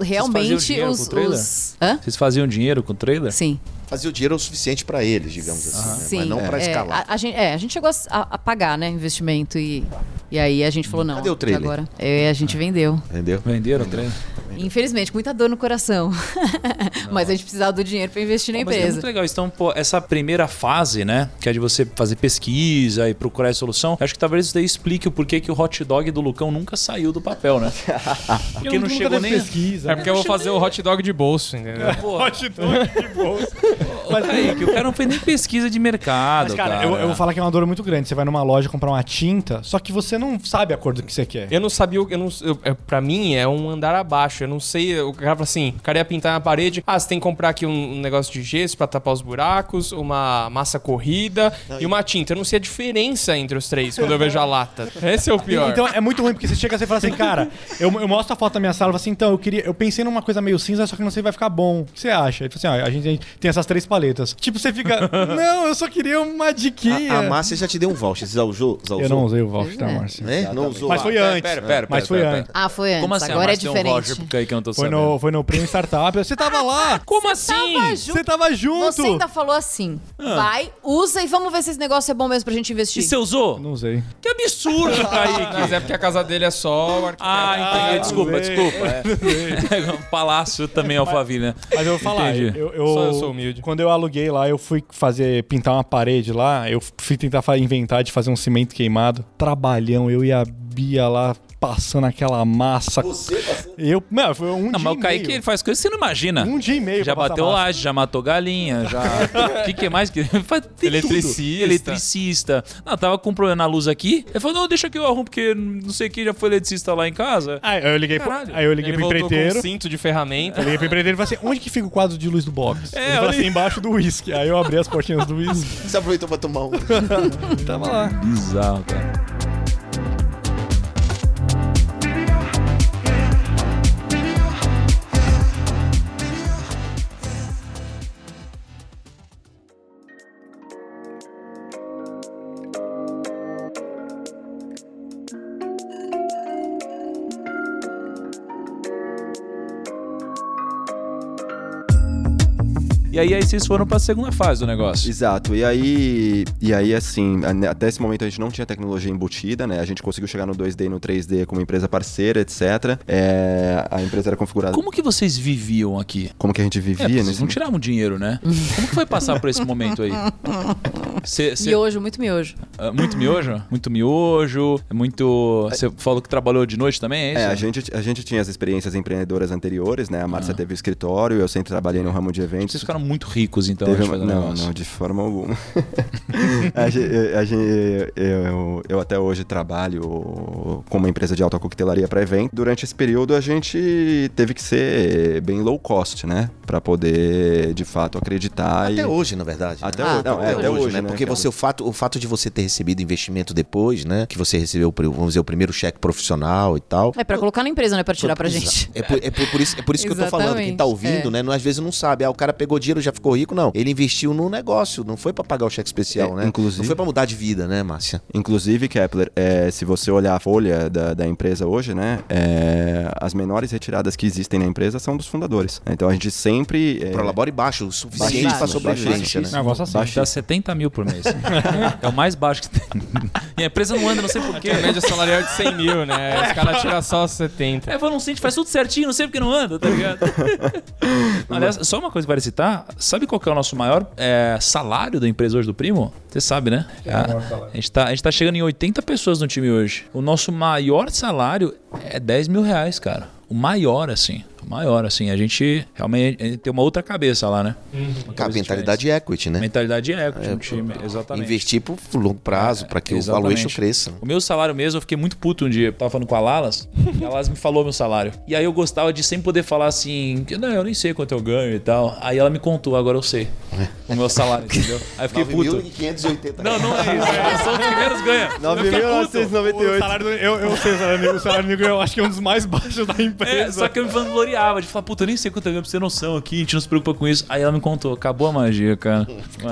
realmente os, o os- Hã? Vocês faziam dinheiro com o trailer? Sim. Fazia o dinheiro o suficiente pra eles, digamos assim, né? Sim. mas não pra é, escalar. A, a gente, é, a gente chegou a, a- pagar, né, investimento e, e aí a gente falou, não. Cadê o trailer? Agora, é, a gente vendeu. Entendeu? Venderam o trailer? Infelizmente, muita dor no coração. Mas a gente precisava do dinheiro pra investir na Pô, mas é empresa. muito legal. Então, pô, essa primeira fase, né? Que é de você fazer pesquisa e procurar a solução. Acho que talvez isso daí explique o porquê que o hot dog do Lucão nunca saiu do papel, né? Porque não chegou nem. pesquisa. É porque eu vou fazer o hot dog de bolso, entendeu? Pô, Hot dog de bolsa. Mas aí, que o cara não fez nem pesquisa de mercado. Mas, cara, cara, Eu, eu vou falar que é uma dor muito grande. Você vai numa loja comprar uma tinta, só que você não sabe a cor do que você quer. Eu não sabia, o- eu não, eu, é, pra mim é um andar abaixo. Eu não sei. O cara fala assim: o cara ia pintar na parede. Ah, você tem que comprar aqui um, um negócio de gesso pra tapar os buracos, uma massa corrida e uma tinta. Eu não sei a diferença entre os três quando eu vejo a lata. Esse é o pior. Então é muito ruim, porque você chega assim e fala assim, cara, eu, eu mostro a foto da minha sala e falo assim, então, eu queria. Eu pensei numa coisa meio cinza, só que não sei vai ficar bom. O que você acha? Ele fala assim, ó, a gente tem essas três paletas. Tipo, você fica. não, eu só queria uma diquinha. A, a Márcia já te deu um voucher. Você já usou? Já Eu usou? não usei o voucher, tá, Márcia? Né? Não usou. Mas foi antes. pera, pera, Mas pera, foi pera, antes. Ah, foi antes. Como assim? Agora é um diferente. voucher porque aí que eu não tô Foi sabendo. no, foi no Prêmio Startup. Você tava lá. Como assim? Tava junto. Você tava junto. Você ainda falou assim: vai, usa e vamos ver se esse negócio é bom mesmo pra gente E investir. você usou? Não usei. Que absurdo, Kaique. Mas é porque a casa dele é só. Ah, entendi. Ah, desculpa, desculpa. É. um palácio também, Alphaville, né? Mas eu vou falar, eu, eu- Só eu sou humilde. Quando eu aluguei lá, eu fui fazer, pintar uma parede lá, eu fui tentar inventar de fazer um cimento queimado. Trabalhão, eu e a Bia lá passando aquela massa. Você passou? Eu, não, foi um Não, dia mas o Kaique meio. ele faz coisas que você não imagina. Um dia e meio Já bateu laje, já matou galinha, já. O que, que mais que faz? Eletricista. Eletricista. Não, tava com um problema na luz aqui. Ele falou: não, deixa que eu arrumo, porque não sei quem já foi eletricista lá em casa. Aí eu liguei, pro, aí eu liguei Ele pro voltou com empreiteiro. um cinto de ferramenta. Eu liguei pro empreiteiro e falei assim: onde que fica o quadro de luz do box? É, ele falou assim, embaixo do uísque. Aí eu abri as portinhas do uísque. Você aproveitou pra tomar um. Tava lá. Bizarro, cara. Aí, aí vocês foram pra segunda fase do negócio. Exato. E aí, e aí assim, a- até esse momento a gente não tinha tecnologia embutida, né? A gente conseguiu chegar no 2D e no 3D como empresa parceira, etc. É, a empresa era configurada. Como que vocês viviam aqui? Como que a gente É, vivia porque vocês nesse não tiravam dinheiro, né? Como que foi passar por esse momento aí? Cê, cê- Miojo, muito miojo. ah, muito miojo? Muito miojo? É muito. Você falou que trabalhou de noite também, é isso? É, a gente, a gente tinha as experiências empreendedoras anteriores, né? A Márcia teve o escritório, eu sempre trabalhei no ramo de eventos. Vocês ficaram muito ricos, então, Teve não, negócio. não, de forma alguma. a gente, a gente- eu, eu até hoje trabalho com uma empresa de alta coquetelaria para evento. Durante esse período a gente teve que ser bem low cost, né? Para poder, de fato, acreditar. Até e... hoje, na verdade. Até né? hoje, não, é, até hoje, né? Porque Até você, o, fato, o fato de você ter recebido investimento depois, né? Que você recebeu, vamos dizer, o primeiro cheque profissional e tal. É pra colocar na empresa, não é pra tirar pra Exa- gente. É por, é por- por isso, é por isso que eu tô falando. Quem tá ouvindo, é. né? Às vezes não sabe. Ah, o cara pegou dinheiro já ficou rico. Não. Ele investiu no negócio. Não foi pra pagar o cheque especial, É, né? inclusive- Não foi pra mudar de vida, né, Márcia? Inclusive, Kepler, é, se você olhar a folha da, da empresa hoje, né? é, as menores retiradas que existem na empresa são dos fundadores. Então a gente sempre. é, Prolabore baixo, o suficiente pra sobrevivência, né? Negócio assim. Dá 70 mil por mês. é o mais baixo que tem. E a empresa não anda, não sei porquê. A média salarial é de 100 mil, né? Os caras tiram só 70. É, falou, não sente, faz tudo certinho, não sei porque não anda, tá ligado? Aliás, só uma coisa que vale sabe qual é o nosso maior é, salário da empresa hoje do Primo? Você sabe, né? a, a, gente tá, a gente tá chegando em 80 pessoas no time hoje. O nosso maior salário é 10 mil reais, cara. O maior, assim. O maior, assim. A gente realmente a gente tem uma outra cabeça lá, né? Uma A mentalidade equity, né? Mentalidade equity no time, exatamente. Investir pro longo prazo, pra que o Exatamente. valuation cresça. O meu salário mesmo, eu fiquei muito puto um dia. Eu tava falando com a Lalas, e a Lalas me falou meu salário. E aí eu gostava de sempre poder falar assim, que, não, eu nem sei quanto eu ganho e tal. Aí ela me contou, agora eu sei. O meu salário, entendeu? Aí eu fiquei puto. 9.580 Não, não é isso. É, são os primeiros ganham. O 9.998. salário do, eu, eu sei o salário do Nego. O salário do Nego eu acho que é um dos mais baixos da É, empresa. só que eu me de falar, puta, eu nem sei quanto eu ganho pra você ter noção aqui, a gente não se preocupa com isso. Aí ela me contou, acabou a magia, cara.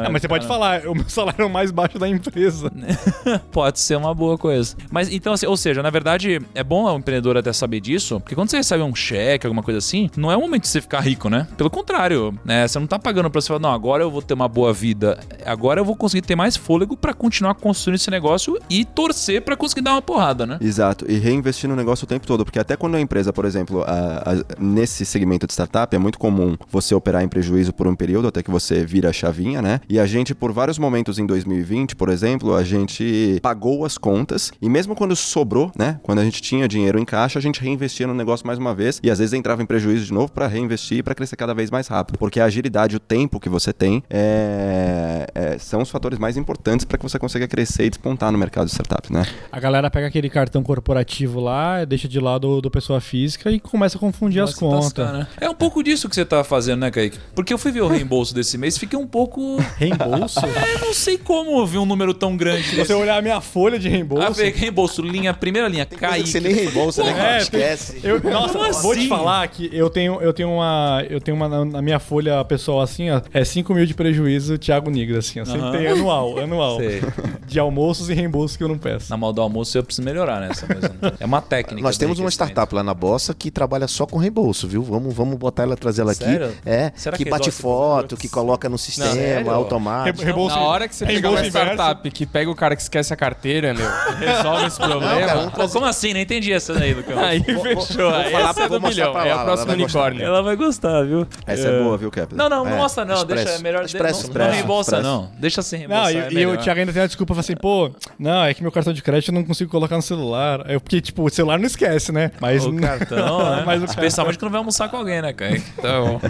É, mas você pode falar, o meu salário é o mais baixo da empresa. Pode ser uma boa coisa. Mas então, assim, ou seja, na verdade, é bom o empreendedor até saber disso, porque quando você recebe um cheque, alguma coisa assim, não é o momento de você ficar rico, né? Pelo contrário, né? Você não tá pagando pra você falar, não, agora eu vou ter uma boa vida, agora eu vou conseguir ter mais fôlego pra continuar construindo esse negócio e torcer pra conseguir dar uma porrada, né? Exato, e reinvestir no negócio o tempo todo, porque até quando a empresa, por exemplo, a- a- nesse segmento de startup é muito comum você operar em prejuízo por um período até que você vira a chavinha, né? E a gente, por vários momentos em 2020, por exemplo, a gente pagou as contas e mesmo quando sobrou, né? Quando a gente tinha dinheiro em caixa, a gente reinvestia no negócio mais uma vez e às vezes entrava em prejuízo de novo para reinvestir para crescer cada vez mais rápido. Porque a agilidade, o tempo que você tem é, é, são os fatores mais importantes para que você consiga crescer e despontar no mercado de startup, né? A galera pega aquele cartão corporativo lá, deixa de lado do pessoa física e começa a confundir as Começa a contas. tascar, né? É um pouco disso que você tá fazendo, né, Kaique? Porque eu fui ver o reembolso desse mês e fiquei um pouco. Reembolso? Eu não sei como ver um número tão grande. Se você olhar a minha folha de Ah, reembolso. ver reembolso, linha, primeira linha, Kaique. você nem reembolsa, né? É, Esquece. Eu, nossa, Como vou te assim? falar que eu tenho, eu tenho uma. Eu tenho uma na, minha folha pessoal assim, ó. É 5 mil de prejuízo, Thiago Nigra, assim. ó. Sempre tem anual, anual. Sei. De almoços e reembolsos que eu não peço. Na mal do almoço eu preciso melhorar nessa. Mas é uma técnica. Nós temos uma startup lá na Bossa que trabalha só com reembolso, viu? Vamos, vamos botar ela, trazer ela aqui. Sério? É, Será que que bate foto, que coloca no sistema sério? automático. Re- Na hora que você pegar uma startup que pega o cara que esquece a carteira, meu, resolve esse problema. Não, cara, Pô, como assim? Não entendi essa daí, Lucão. Aí Vou- vou- fechou. vou Aí falar- essa é do milhão. É lá, próxima vai gostar. unicórnio. Ela vai gostar, viu? Essa é, boa, viu, Kepler? Não, não, não É. mostra não. Expresso. Deixa, é melhor. Expresso, não, expresso, não reembolsa, expresso. não. Deixa sem Não, reembolsar. e, é e o. Thiago ainda tem a desculpa, fala assim, pô, não, é que meu cartão de crédito eu não consigo colocar no celular. Eu- Porque, tipo, o celular não esquece, né? Mas O cartão, né? Mas o Especialmente quando vai almoçar com alguém, né, Kaique? Então.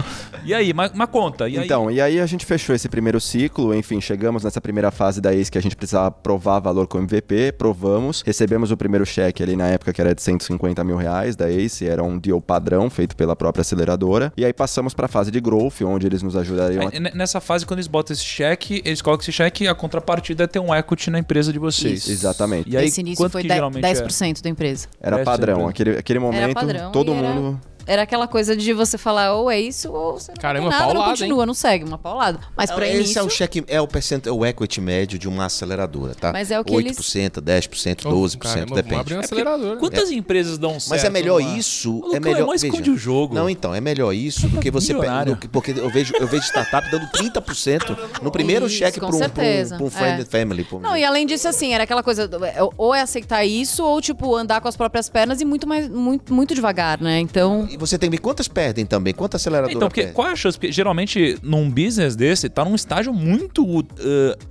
E aí, mas, mas conta. E aí? Então, e aí a gente fechou esse primeiro ciclo, enfim, chegamos nessa primeira fase da ACE que a gente precisava provar valor com MVP, provamos, recebemos o primeiro cheque ali na época que era de 150 mil reais da ACE, era um deal padrão feito pela própria aceleradora, e aí passamos para a fase de growth, onde eles nos ajudariam a Aí, n- Nessa fase, quando eles botam esse cheque, eles colocam esse cheque e a contrapartida é ter um equity na empresa de vocês. Isso. Exatamente. E aí, Esse início quanto foi que 10%, geralmente 10% da empresa. Era padrão, aquele, aquele momento, padrão todo e era- mundo... Era aquela coisa de você falar ou é isso ou você não Caramba, nada, não paulada, continua, não segue, uma paulada. Mas É, pra Esse início... é o cheque, é o percent, é o equity médio de uma aceleradora, tá? Mas é o que 8%, 10%, 12%, Caramba, depende. abrir um É porque acelerador. né? Quantas empresas dão certo? Mas é melhor numa- isso, Lucão, é melhor. mas veja, esconde o jogo. Não, então, é melhor isso do que você que- Porque eu vejo, eu vejo startup dando 30% no primeiro Isso, cheque para um, pra um, um friend É. family. um- Não, e além disso, assim, era aquela coisa, é, ou é aceitar isso, ou, tipo, andar com as próprias pernas e muito mais, muito, muito devagar, né? Então, você tem que ver quantas perdem também, quanta aceleradora Então, porque perde. qual é a chance? Porque geralmente num business desse tá num estágio muito uh,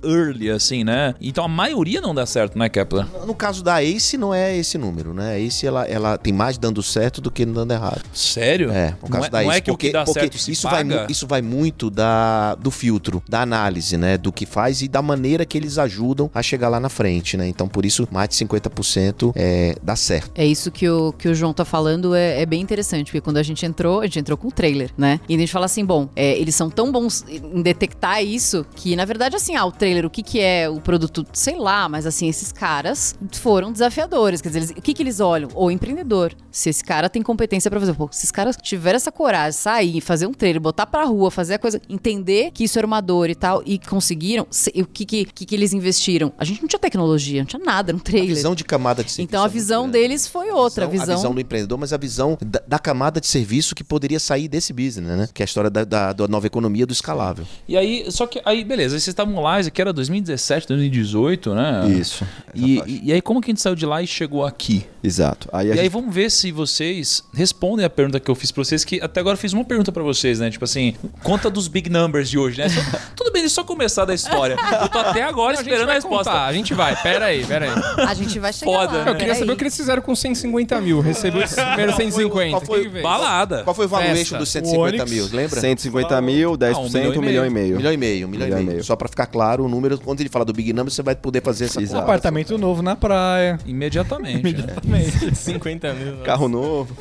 early, assim, né? Então a maioria não dá certo, né, Kepler? No caso da Ace, não é esse número, né? A Ace, ela, ela tem mais dando certo do que dando errado. Sério? É, no caso não é, da Ace. não é que porque, o que dá porque certo se isso, vai, paga? mu- isso vai muito da, do filtro, da análise, né? Do que faz e da maneira que eles ajudam a chegar lá na frente, né? Então, por isso, mais de 50% é, dá certo. é isso que o, que o João tá falando, é, é bem interessante, porque quando a gente entrou, a gente entrou com o trailer, né? E a gente fala assim, bom, é, eles são tão bons em detectar isso, que na verdade, assim, ah, o trailer, o que que é o produto, sei lá, mas assim, esses caras foram desafiadores, quer dizer, eles- o que que eles olham? O empreendedor. Se esse cara tem competência pra fazer, pô, se esses caras tiveram essa coragem, sair, fazer um trailer, botar pra rua, fazer a coisa, entender que isso era uma dor e tal, e conseguiram, se- o que que, que que eles investiram? A gente não tinha tecnologia, não tinha nada no A trailer. visão de camada de serviço. Então a é visão deles foi outra, a visão, A visão do empreendedor, mas a visão da, da camada de serviço que poderia sair desse business, né? Que é a história da, da, da nova economia do escalável. E aí, só que aí, beleza, aí vocês estavam lá, isso aqui era 2017, 2018, né? Isso. E, e, e aí, como que a gente saiu de lá e chegou aqui? Exato. Aí a E aí, gente... vamos ver se vocês respondem a pergunta que eu fiz pra vocês, que até agora eu fiz uma pergunta pra vocês, né? Tipo assim, conta dos big numbers de hoje, né? Só- tudo bem, é só começar da história. Eu tô até agora A gente esperando a vai resposta. contar, a gente vai. Pera aí, pera aí. a gente vai chegar Foda, lá. né? Eu queria saber o que eles fizeram com 150 mil. Recebeu esses primeiros 150. qual foi Veio? Balada. Qual foi o valuation dos 150 Onix. mil? Lembra? 150 mil, 10%, Ah, um um milhão e milhão, e meio. Um milhão e meio, um milhão, e meio. Só pra ficar claro o número, quando ele fala do Big Number, você vai poder fazer essa Um Exato. apartamento novo na praia. Imediatamente. né? Imediatamente. 50 mil. Carro novo.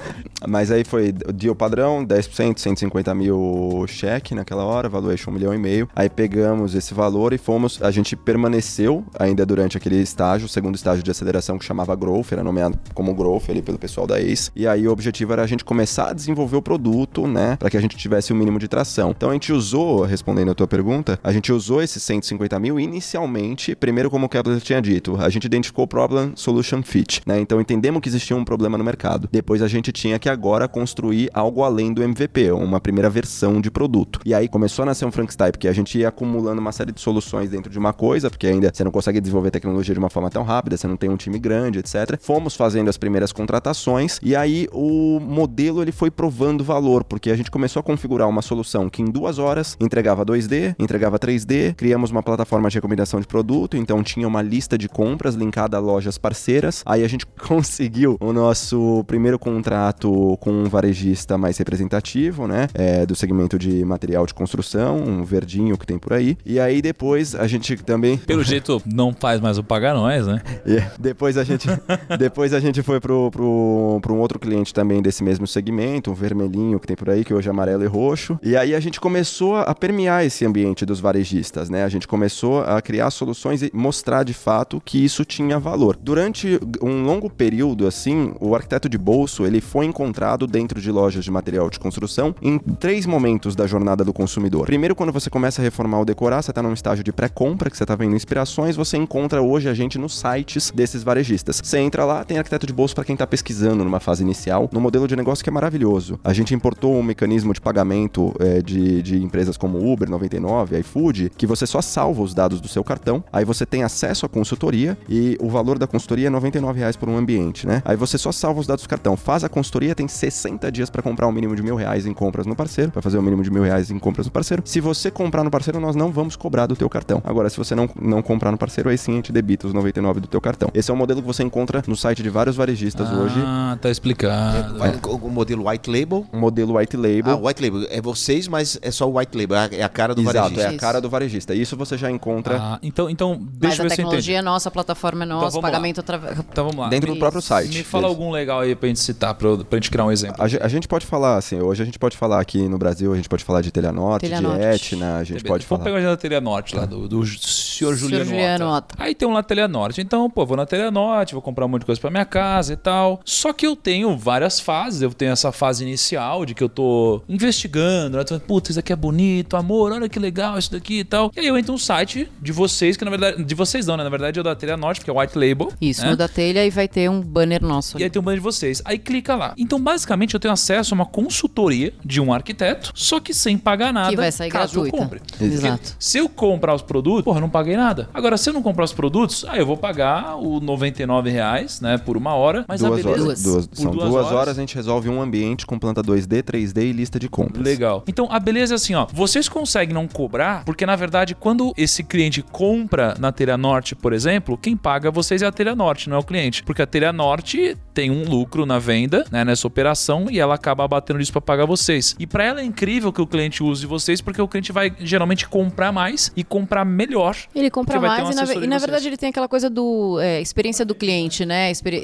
Mas aí foi o deal padrão, 10%, 150 mil cheque naquela hora, valuation um milhão e meio. Aí pegamos esse valor e fomos. A gente permaneceu ainda durante aquele estágio, o segundo estágio de aceleração que chamava Growth, era nomeado como Growth ali pelo pessoal da ACE. E aí o objetivo era a gente começar a desenvolver o produto, né? Pra que a gente tivesse o mínimo de tração. Então a gente usou, respondendo a tua pergunta, a gente usou esses 150 mil inicialmente, primeiro como o Kepler tinha dito, a gente identificou o Problem Solution Fit, né? Então entendemos que existia um problema no mercado. Depois a gente tinha que que agora construir algo além do MVP, uma primeira versão de produto. E aí começou a nascer um Frankenstein, porque a gente ia acumulando uma série de soluções dentro de uma coisa, porque ainda você não consegue desenvolver tecnologia de uma forma tão rápida, você não tem um time grande, etc. Fomos fazendo as primeiras contratações e aí o modelo ele foi provando valor, porque a gente começou a configurar uma solução que em duas horas entregava 2D, entregava 3D, criamos uma plataforma de recomendação de produto, então tinha uma lista de compras linkada a lojas parceiras. Aí a gente conseguiu o nosso primeiro contrato com um varejista mais representativo, né? É, do segmento de material de construção, um verdinho que tem por aí. E aí depois a gente também. Pelo jeito, não faz mais o pagar nós, né? E depois a gente, depois a gente foi pro, pro, pro um outro cliente também desse mesmo segmento, um vermelhinho que tem por aí, que hoje é amarelo e roxo. E aí a gente começou a permear esse ambiente dos varejistas, né? A gente começou a criar soluções e mostrar de fato que isso tinha valor. Durante um longo período, assim, o arquiteto de bolso ele foi encontrado dentro de lojas de material de construção em três momentos da jornada do consumidor. Primeiro, quando você começa a reformar ou decorar, você está num estágio de pré-compra, que você está vendo inspirações, você encontra hoje a gente nos sites desses varejistas. Você entra lá, tem arquiteto de bolso para quem está pesquisando numa fase inicial, no modelo de negócio que é maravilhoso. A gente importou um mecanismo de pagamento é, de, de empresas como Uber, 99, iFood, que você só salva os dados do seu cartão, aí você tem acesso à consultoria e o valor da consultoria é 99 reais por um ambiente, né? Aí você só salva os dados do cartão, faz a consultoria, tem 60 dias para comprar o um mínimo de mil reais em compras no parceiro, para fazer o um mínimo de mil reais em compras no parceiro. Se você comprar no parceiro, nós não vamos cobrar do teu cartão. Agora, se você não, não comprar no parceiro, aí sim a gente debita os 99 do teu cartão. Esse é um modelo que você encontra no site de vários varejistas ah, hoje. Ah, tá explicado. O modelo white label. Um modelo white label. Ah, white label. É vocês, mas é só o white label. É a cara do Exato, varejista. é a cara do varejista. Isso você já encontra Ah, então, então deixa Mas eu a ver se eu entendi. tecnologia é nossa, a plataforma é nossa, vamos pagamento através. Então vamos lá. dentro do Isso. próprio site. Me fala deles. algum legal aí pra gente citar, pra, pra gente criar um exemplo. A, a gente pode falar, assim, hoje a gente pode falar aqui no Brasil, a gente pode falar de Telhanorte, Telhanorte. de Etna, a gente pode Vamos falar. pegar o da Telha Norte lá, do, do senhor Juliano, Juliano Otto. Otto. Aí tem um lá Telha Norte. Então, pô, vou na Telha Norte, vou comprar um monte de coisa pra minha casa e tal. Só que eu tenho várias fases. Eu tenho essa fase inicial de que eu tô investigando, né? Tô, Puta, isso aqui é bonito, amor, olha que legal isso daqui e tal. E aí eu entro no site de vocês, que na verdade. De vocês não, né? Na verdade é o da Telha Norte, porque é White Label. Isso, né? no da telha e vai ter um banner nosso. E aí ali. tem um banner de vocês. Aí clica lá. Então, basicamente, eu tenho acesso a uma consultoria de um arquiteto, só que sem pagar nada. Que vai sair caso eu gratuita. compre. Exato. Porque Se eu comprar os produtos, porra, eu não paguei nada. Agora, se eu não comprar os produtos, aí eu vou pagar o 99 reais, né, por uma hora. Mas a Duas beleza. horas. Duas. Duas- Por são duas duas, horas. horas. a gente resolve um ambiente com planta 2D, 3D e lista de compras. Legal. Então, a beleza é assim, ó. Vocês conseguem não cobrar, porque na verdade, quando esse cliente compra na Telha Norte, por exemplo, quem paga vocês é a Telha Norte, não é o cliente. Porque a Telha Norte tem um lucro na venda, né, nessa operação, e ela acaba batendo isso pra pagar vocês. E pra ela é incrível que o cliente use vocês, porque o cliente vai geralmente comprar mais e comprar melhor. Ele compra mais e, na, e na verdade ele tem aquela coisa do é, experiência do cliente, né? Experi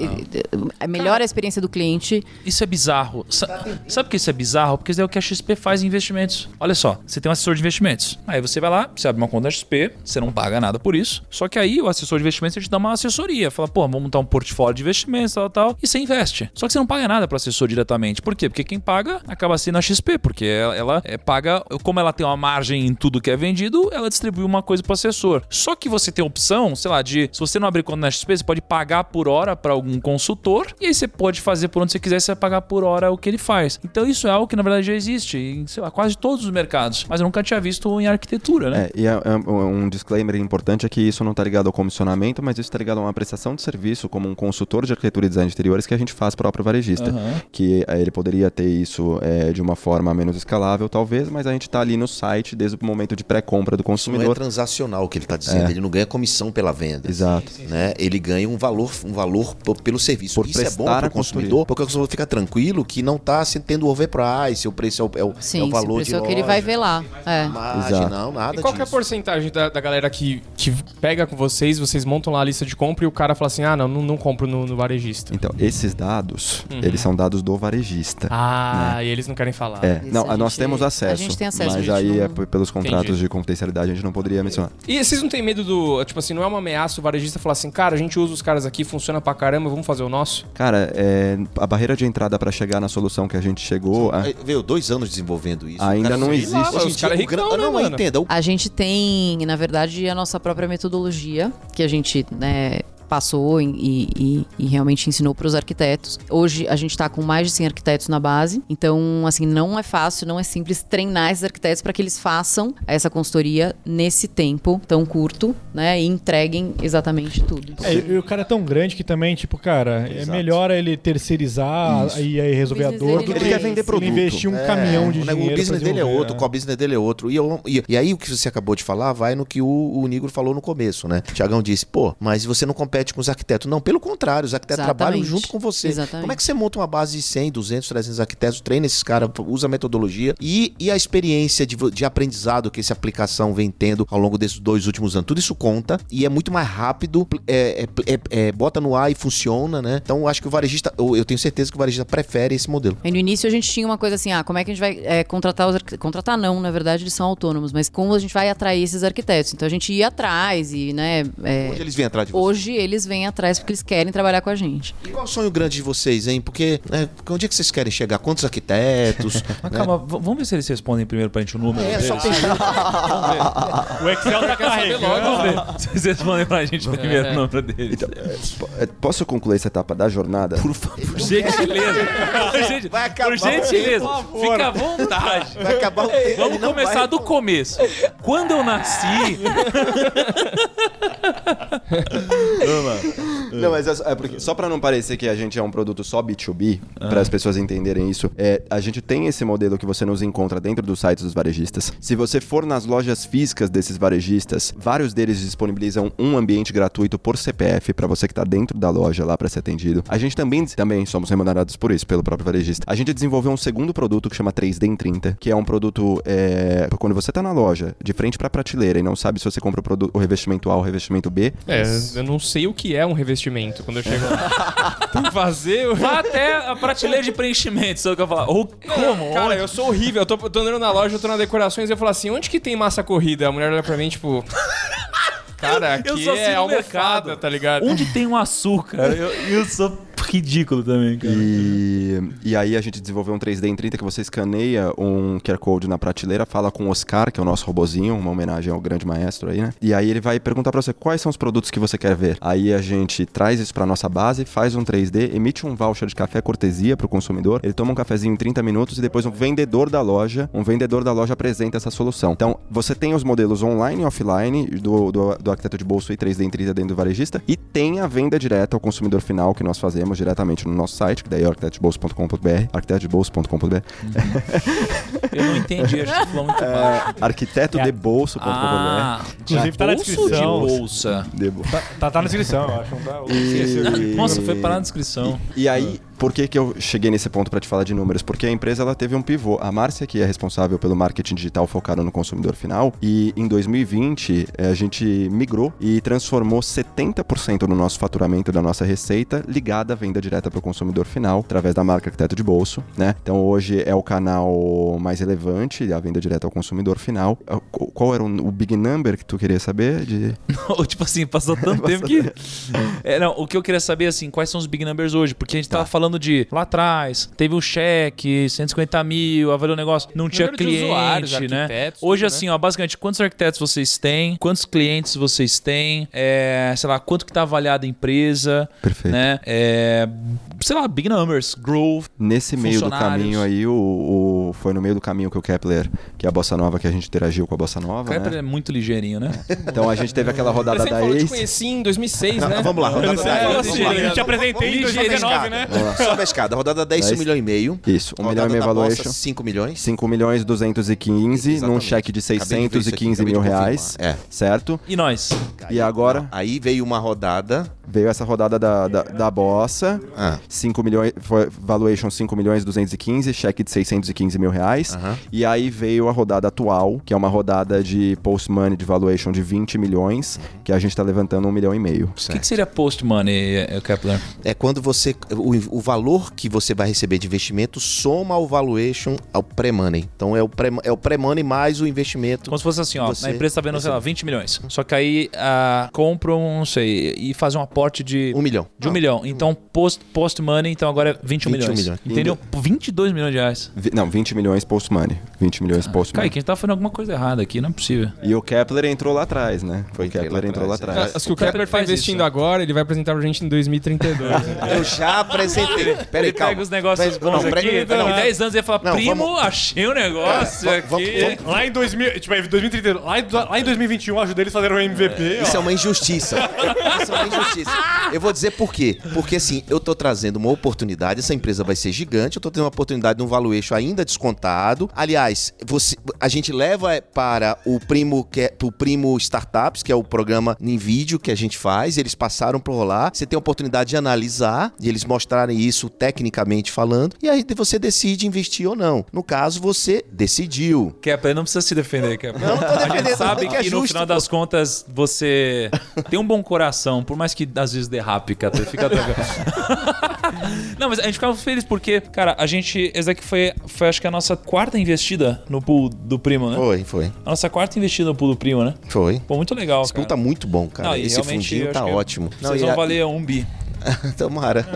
é, melhora a experiência do cliente. Isso é bizarro. Sa- sabe por que isso é bizarro? Porque isso é o que a XP faz em investimentos. Olha só, você tem um assessor de investimentos. Aí você vai lá, você abre uma conta da XP, você não paga nada por isso. Só que aí o assessor de investimentos ele te dá uma assessoria. Fala, pô, vamos montar um portfólio de investimentos, tal, tal. E você investe. Só que você não paga nada pro assessor diretamente. Por quê? Porque quem paga acaba sendo a XP. Porque ela, ela, é, paga, como ela tem uma margem em tudo que é vendido, ela distribui uma coisa pro assessor. Só que você tem a opção, sei lá, de se você não abrir conta na XP, você pode pagar por hora para algum consultor. E aí você pode fazer por onde você quiser, você vai pagar por hora o que ele faz. Então isso é algo que na verdade já existe em sei lá, quase todos os mercados. Mas eu nunca tinha visto em arquitetura, né? É, e é, é um disclaimer importante é que isso não está ligado ao comissionamento, mas isso está ligado a uma prestação de serviço como um consultor de arquitetura e design de interiores que a gente faz para o próprio varejista. Aham. Que é, ele poderia ter isso é, de uma forma menos escalável, talvez, mas a gente está ali no site desde o momento de pré-compra do Isso não é consumidor. transacional o que ele está dizendo. É. Ele não ganha comissão pela venda. Exato. Né? Ele ganha um valor, um valor pelo serviço. Por Isso é bom para o consumidor, porque o consumidor fica tranquilo que não está tendo overprice, o preço é o, é o, Sim, é o se valor de é o que loja. ele vai ver lá. É. Margem, não, nada E qual que é a disso. porcentagem da, da galera que, que pega com vocês, vocês montam lá a lista de compra e o cara fala assim, ah, não, não, não compro no, no varejista. Então, esses dados, Uhum. eles são dados do varejista. Ah, e eles não querem falar. É, não, a nós gente- temos acesso. a gente tem acesso, Mas aí, não- é pelos contratos Entendi. de confidencialidade, a gente não poderia mencionar. E vocês não têm medo do. Tipo assim, não é uma ameaça o varejista falar assim, cara, a gente usa os caras aqui, funciona pra caramba, vamos fazer o nosso? Cara, é, a barreira de entrada para chegar na solução que a gente chegou. a- Veio dois anos desenvolvendo isso. Ainda cara não existe. lá, Os caras gran- né, Não, mano? entenda. o- A gente tem, na verdade, a nossa própria metodologia, que a gente, né, passou e, e- e realmente ensinou para os arquitetos. Hoje a gente está com mais de 100 arquitetos na base, então assim não é fácil, não é simples treinar esses arquitetos para que eles façam essa consultoria nesse tempo tão curto, né, e entreguem exatamente tudo. É, e o cara é tão grande que também, tipo, cara, é Exato. melhor ele terceirizar Isso. e aí resolver a O dor business do dele que é Ele quer vender produto. investir um É, caminhão de o ne- dinheiro. O business dele é outro, o core business dele é outro. E, eu- e- e aí o que você acabou de falar vai no que o, o Nigro falou no começo, né? O Tiagão disse, pô, mas você não compete com os arquitetos. Não, pelo contrário, os arquitetos Exatamente. trabalham junto com você. Exatamente. Como é que você monta uma base de 100, 200, 300 arquitetos, treina esses caras, usa a metodologia e, e a experiência de, de aprendizado que essa aplicação vem tendo ao longo desses dois últimos anos. Tudo isso conta e é muito mais rápido, é, é- é- é- bota no ar e funciona, né? Então eu acho que o varejista, eu, eu tenho certeza que o varejista prefere esse modelo. Aí no início a gente tinha uma coisa assim, ah, como é que a gente vai é, contratar os arquitetos? Contratar não, na verdade eles são autônomos, mas como a gente vai atrair esses arquitetos? Então a gente ia atrás e, né, é, Hoje eles vêm atrás de você. hoje eles vêm atrás porque eles querem trabalhar com a gente. E qual é o sonho grande de vocês, hein? Porque né, onde é que vocês querem chegar? Quantos arquitetos? Mas né? calma, vamos ver se eles respondem primeiro pra gente o número. É, deles. só pensar. O Excel tá carregando. Vamos ver se eles respondem pra gente primeiro o número deles. Então, é, é, posso concluir essa etapa da jornada? Por gentileza. Por gen- Vai acabar Por gentileza. por favor. Fica à vontade. Vai acabar o tempo. Vamos começar vai- do começo. Quando eu nasci. Não, mas é, é porque, só pra não parecer que a gente é um produto só B2B, para as pessoas entenderem isso, é, a gente tem esse modelo que você nos encontra dentro dos sites dos varejistas. Se você for nas lojas físicas desses varejistas, vários deles disponibilizam um ambiente gratuito por CPF para você que tá dentro da loja lá para ser atendido. A gente também, também somos remunerados por isso, pelo próprio varejista. A gente desenvolveu um segundo produto que chama 3D em 30, que é um produto é, quando você tá na loja, de frente pra prateleira e não sabe se você compra o, produto, o revestimento A ou o revestimento B, É, eu não sei o que é um revestimento quando eu chego lá. Tem que fazer. Vá até a prateleira de preenchimento, sabe o que eu falar? Ou como? Cara, eu sou horrível. Eu tô, tô andando na loja, eu tô na decorações e eu falo assim: onde que tem massa corrida? A mulher olha pra mim, tipo. Cara, aqui Eu assim é almofada, mercado. tá ligado? Onde tem um açúcar? Eu, eu sou ridículo também, cara. E, e aí a gente desenvolveu um 3D em 30 que você escaneia um QR Code na prateleira, fala com o Oscar, que é o nosso robozinho, uma homenagem ao grande maestro aí, né? E aí ele vai perguntar pra você quais são os produtos que você quer ver. Aí a gente traz isso pra nossa base, faz um 3D, emite um voucher de café cortesia pro consumidor, ele toma um cafezinho em 30 minutos e depois um vendedor da loja, um vendedor da loja apresenta essa solução. Então, você tem os modelos online e offline do, do, do arquiteto de bolso e 3D em 30 dentro do varejista e tem a venda direta ao consumidor final que nós fazemos diretamente no nosso site, que daí é arquitetosbolso.com.br, arquitetosbolso.com.br, Eu não entendi, acho que falou muito baixo. arquitetodebbolso.com.br. Ah, Inclusive tá na descrição. de bolsa. Debo. Tá, tá na descrição, eu acho. não tá? E- Nossa, foi parar na descrição. E aí, por que, que eu cheguei nesse ponto para te falar de números? Porque a empresa ela teve um pivô. A Márcia, que é responsável pelo marketing digital focado no consumidor final, e em 2020 eh, a gente migrou e transformou 70% do nosso faturamento da nossa receita ligada à venda direta para o consumidor final, através da marca Arquiteto de Bolso, né? Então hoje é o canal mais relevante, a venda direta ao consumidor final. Ah, qu- Qual era o, big number que tu queria saber? De... Ou, tipo assim, passou tanto tempo que. É, não, o que eu queria saber, assim, quais são os big numbers hoje? Porque a gente tava falando de lá atrás, teve um cheque, 150 mil, avaliou o negócio, não tinha usuários, cliente, né? Hoje, tudo, né? assim, ó, basicamente, quantos arquitetos vocês têm? Quantos clientes vocês têm? É, sei lá, quanto que tá avaliada a empresa? Perfeito. Né? É, sei lá, big numbers, growth. Nesse meio do caminho aí, o, o- foi no meio do caminho que o Kepler, que é a Bossa Nova, que a gente interagiu com a Bossa O Nova, Klepper né? é muito ligeirinho, né? Então a gente teve aquela rodada da Ace. conheci em 2006, né? Vamos lá, rodada da eu lá. eu te apresentei em Vamos 2019, né? Vamos lá. Sobe a escada. Rodada 10, 1 Dez. milhão e meio. Isso, 1 milhão Rodada e meio valuation. 5 milhões. 5 milhões 215 num Exatamente. cheque de Acabei de ver isso aqui, 615 acabei mil de reais. É. Certo? E nós? E agora Aí veio uma rodada. veio essa rodada da, da, da Bossa. Ah, 5 milhões, foi valuation 5 milhões 215, cheque de 615 mil reais. Aham. E aí veio a rodada atual, que é uma rodada de post-money de valuation de 20 milhões, que a gente tá levantando um milhão e meio. O que, que seria post-money, eh, Kepler? é quando você. O, o, valor que você vai receber de investimento soma ao valuation, ao pré-money. Então é o pré- é o pré-money mais o investimento. Como se fosse assim, ó, Você- a empresa tá vendo, sei lá, 20 milhões. Só que aí ah, compram, não sei, e fazem um aporte de Um milhão. De um milhão. Então, post, post money, então agora é 21, 21 milhões. milhões. Entendeu? 22 milhões de reais. Vi- Não, 20 milhões post-money. 20 milhões post-money. Kaique, a gente tá fazendo alguma coisa errada aqui, não é possível. E o Kepler entrou lá atrás, né? Foi o Kepler lá entrou lá atrás, atrás. Acho que o O Kepler Kepler tá faz investindo isso. agora, ele vai apresentar pra gente em 2032. Eu já apresentei. Peraí, Ele calma. pega os negócios Mas- bons não, aqui, daqui não, 10 anos ele fala, Não, primo, vamos- achei um negócio É, aqui. vamos- vamos- Lá em 2000, tipo, em 2030, lá em, lá em 2021 eu ajudei eles a fazerem o MVP. Isso ó. é uma injustiça. Isso é uma injustiça. Eu vou dizer por quê. Porque assim, eu tô trazendo uma oportunidade, essa empresa vai ser gigante, eu tô tendo uma oportunidade de um valuation ainda descontado. Aliás, você, a gente leva é, para o primo que é, pro primo startups, que é o programa em vídeo que a gente faz, eles passaram por lá. Você tem a oportunidade de analisar, de eles mostrarem isso tecnicamente falando, e aí você decide investir ou não. No caso, você decidiu. Kepler, não precisa se defender, Kepler. Não, não tô A gente defendendo, sabe não, que, é no justo, final pô. das contas você tem um bom coração, por mais que às vezes derrape, Kepler. Fica. Não, mas a gente ficava feliz porque, cara, a gente. Essa daqui foi, foi acho que a nossa quarta investida no pool do primo, né? Foi, foi. A nossa quarta investida no pool do primo, né? Foi. Pô, muito legal. Esse pool cara. tá muito bom, cara. Não, Esse fundinho tá que ótimo. Não, Vocês vão a- valer um bi. Tomara.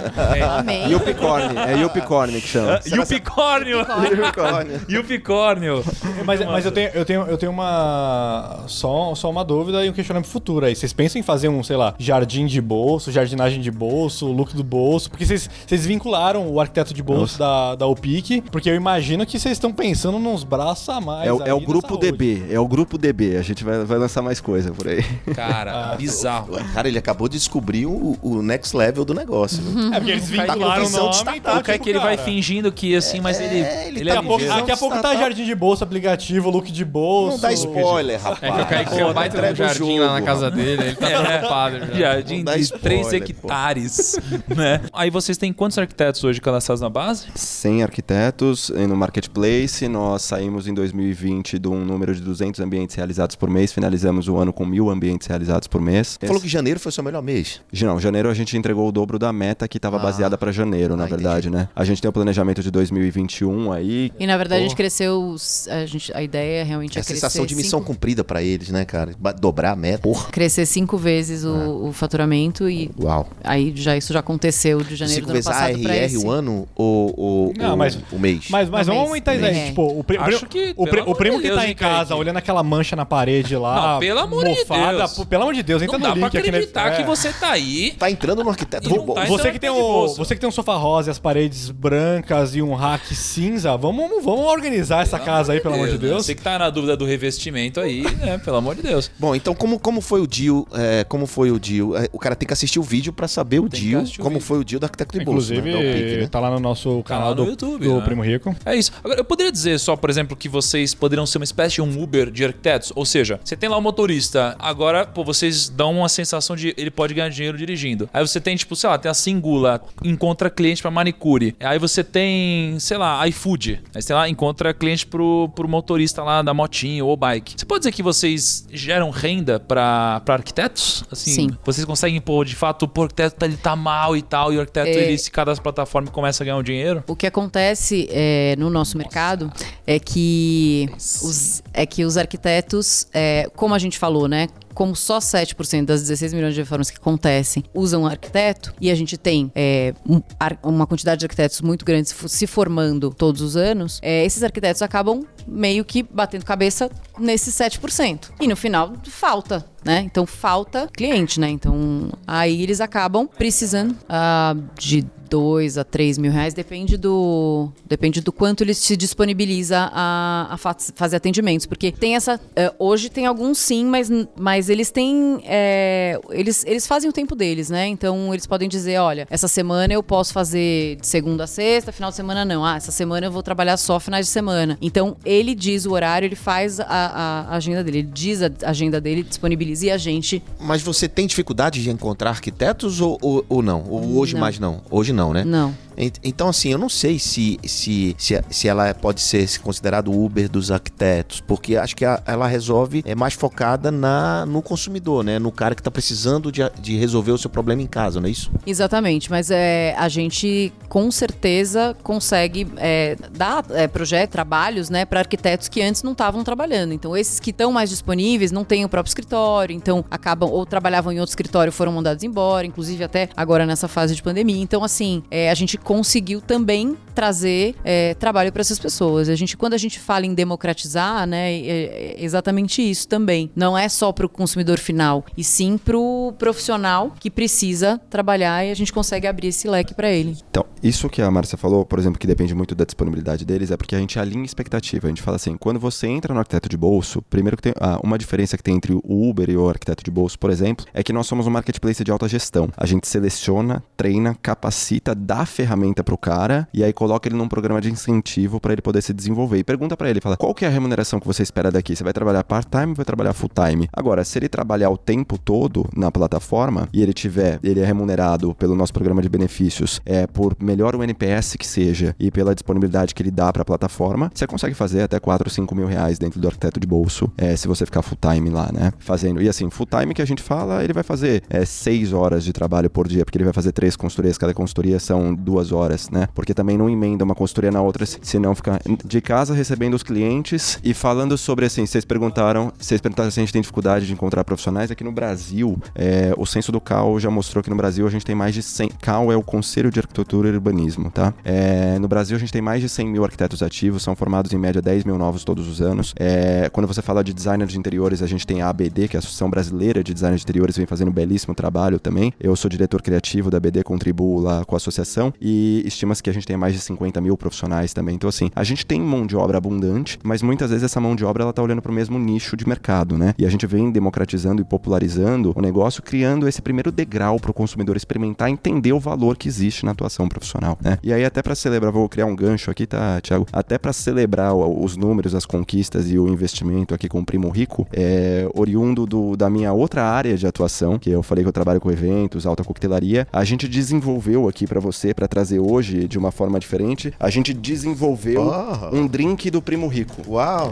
Amém. E o Picorne, é Yupicorne que chama. E o picórnio! Unicórnio. E o picórnio! Mas, mas eu, tenho, eu, tenho, eu tenho uma. Só, só uma dúvida e um questionamento futuro aí. Vocês pensam em fazer um, sei lá, jardim de bolso, jardinagem de bolso, look do bolso? Porque vocês, vocês vincularam o arquiteto de bolso da, da OPIC, porque eu imagino que vocês estão pensando nos braços a mais. É, o- é o grupo saúde. DB, é o grupo DB. A gente vai, vai lançar mais coisa por aí. Cara, bizarro. Cara, ele acabou de descobrir o, o next level do negócio. viu? É porque eles Tá com vincularam o visão de nome tá, o cara tipo, que ele vai fingindo que assim, mas ele. É, ele ele Daqui é a pouco, ligeiro. daqui a pouco tá Startup. jardim de bolso, aplicativo, look de bolso. Não dá spoiler, rapaz. É que o Kaique um baita entrega no o jardim jogo, lá na casa dele, ele tá preocupado já. Jardim de spoiler, 3 pô. hectares, né? Aí vocês têm quantos arquitetos hoje cadastrados na base? 100 arquitetos no marketplace. Nós saímos em 2020 de um número de 200 ambientes realizados por mês. Finalizamos o ano com mil ambientes realizados por mês. Falou que janeiro foi o seu melhor mês. Não, janeiro a gente entregou o dobro da meta que estava Ah. baseada para janeiro, na Ah, verdade, né? A gente tem o planejamento de 2021 aí. E na verdade a gente cresceu. A, gente, a ideia realmente É é a sensação de missão cinco, cumprida pra eles, né, cara? Dobrar a meta. Porra. crescer cinco vezes o, o faturamento e Uau. aí já isso já aconteceu de janeiro Cinco do ano vezes a passado pra ARR esse. o ano ou, ou, Não, ou mas- o mês? Mas, mas vamos aumentar isso aí. É. Tipo, o, pri- que, o, pri- o primo de que tá Deus, em casa, olhando aquela mancha na parede lá. Não, pelo amor de mofada, Deus. pô, pelo amor de Deus, entra Não no dá pra aqui, né? acreditar que É. você tá aí. Tá entrando no E tá Você que, tem um, você que tem um sofá rosa e as paredes brancas e um rack cinza, vamos, vamos organizar essa casa aí, pelo amor de Deus. Você que tá na dúvida do revestimento aí, né? Pelo amor de Deus. Bom, então como, como foi o deal? é, como foi o deal? É, o cara tem que assistir o vídeo pra saber o Tem deal, o como vídeo. foi o deal do arquiteto de bolso, Inclusive, né? Da OPIC, né? tá lá no nosso canal lá no do, YouTube, do né? Primo Rico. É isso. Agora, eu poderia dizer só, por exemplo, que vocês poderiam ser uma espécie de um Uber de arquitetos. Ou seja, você tem lá o motorista, agora, pô, vocês dão uma sensação de ele pode ganhar dinheiro dirigindo. Aí você tem, tipo, sei lá, tem a Singula, encontra cliente pra manicure. Aí você tem, sei lá, iFood. Aí você lá encontra cliente pro, pro motorista lá da motinho ou bike. Você pode dizer que vocês geram renda pra, pra arquitetos? Assim, Sim. Vocês conseguem, pô, de fato, o arquiteto tá- ele tá mal e tal, e o arquiteto É. ele se na plataforma e começa a ganhar um dinheiro? O que acontece é, no nosso mercado é que os, é que os arquitetos, é, como a gente falou, né? Como só 7% das 16 milhões de reformas que acontecem usam arquiteto, e a gente tem é, um- uma quantidade de arquitetos muito grande se fo- se formando todos os anos, é, esses arquitetos acabam meio que batendo cabeça nesses 7%. E no final, falta. Né? Então falta cliente, né? Então aí eles acabam precisando ah, de 2 a 3 mil reais, depende do, depende do quanto ele se disponibiliza a, a fa- fazer atendimentos. Porque tem essa. eh, hoje tem alguns sim, mas, mas eles têm. eh, eles, eles fazem o tempo deles, né? Então eles podem dizer: olha, essa semana eu posso fazer de segunda a sexta, final de semana não. Ah, essa semana eu vou trabalhar só finais de semana. Então ele diz o horário, ele faz a, a- a agenda dele, ele diz a agenda dele, disponibiliza e a gente Mas você tem dificuldade de encontrar arquitetos ou, ou, ou não? Ou hoje Não. mais não? Hoje não. Não, né? Não. Ent- Então, assim, eu não sei se, se, se, se ela pode ser considerada o Uber dos arquitetos, porque acho que a- ela resolve, é mais focada na, no consumidor, né? No cara que tá precisando de, de resolver o seu problema em casa, não é isso? Exatamente, mas é, a gente com certeza consegue é, dar é, projetos, trabalhos, né, para arquitetos que antes não estavam trabalhando. Então, esses que estão mais disponíveis não têm o próprio escritório, então acabam ou trabalhavam em outro escritório foram mandados embora, inclusive até agora nessa fase de pandemia. Então, assim, é, a gente conseguiu também trazer é, trabalho para essas pessoas. A gente, quando a gente fala em democratizar, né, é, é exatamente isso também. Não é só para o consumidor final, e sim para o profissional que precisa trabalhar e a gente consegue abrir esse leque para ele. Então, isso que a Márcia falou, por exemplo, que depende muito da disponibilidade deles, é porque a gente alinha expectativa. A gente fala assim, quando você entra no arquiteto de bolso, primeiro que tem ah, uma diferença que tem entre o Uber e o arquiteto de bolso, por exemplo, é que nós somos um marketplace de alta gestão. A gente seleciona, treina, capacita, dá ferramenta pro cara e aí coloca ele num programa de incentivo para ele poder se desenvolver. E pergunta para ele, fala, qual que é a remuneração que você espera daqui? Você vai trabalhar part-time ou vai trabalhar full-time? Agora, se ele trabalhar o tempo todo na plataforma e ele tiver, ele é remunerado pelo nosso programa de benefícios, é por melhor o NPS que seja e pela disponibilidade que ele dá para a plataforma, você consegue fazer até 4, 5 mil reais dentro do arquiteto de bolso, é, se você ficar full-time lá, né? Fazendo. E assim, full-time que a gente fala, ele vai fazer é, 6 horas de trabalho por dia, porque ele vai fazer três consultorias, cada consultoria são duas horas, né? Porque também não emenda uma consultoria na outra, senão fica de casa recebendo os clientes e falando sobre assim, vocês perguntaram, vocês perguntaram se a gente tem dificuldade de encontrar profissionais, aqui no Brasil, é, o censo do CAL já mostrou que no Brasil a gente tem mais de 100, CAL é o Conselho de Arquitetura Urbanismo, tá? É, no Brasil a gente tem mais de 100 mil arquitetos ativos, são formados em média 10 mil novos todos os anos. É, quando você fala de designer de interiores, a gente tem a ABD, que é a Associação Brasileira de Design de Interiores, vem fazendo um belíssimo trabalho também. Eu sou diretor criativo da ABD, contribuo lá com a associação e estima-se que a gente tem mais de 50 mil profissionais também. Então, assim, a gente tem mão de obra abundante, mas muitas vezes essa mão de obra ela tá olhando para o mesmo nicho de mercado, né? E a gente vem democratizando e popularizando o negócio, criando esse primeiro degrau para o consumidor experimentar, entender o valor que existe na atuação profissional, né? E aí até para celebrar, vou criar um gancho aqui, tá, Thiago? Até para celebrar os números, as conquistas e o investimento aqui com o Primo Rico, é oriundo do, da minha outra área de atuação, que eu falei que eu trabalho com eventos, alta coquetelaria, a gente desenvolveu aqui para você, para trazer hoje de uma forma diferente, a gente desenvolveu Oh. um drink do Primo Rico. Uau!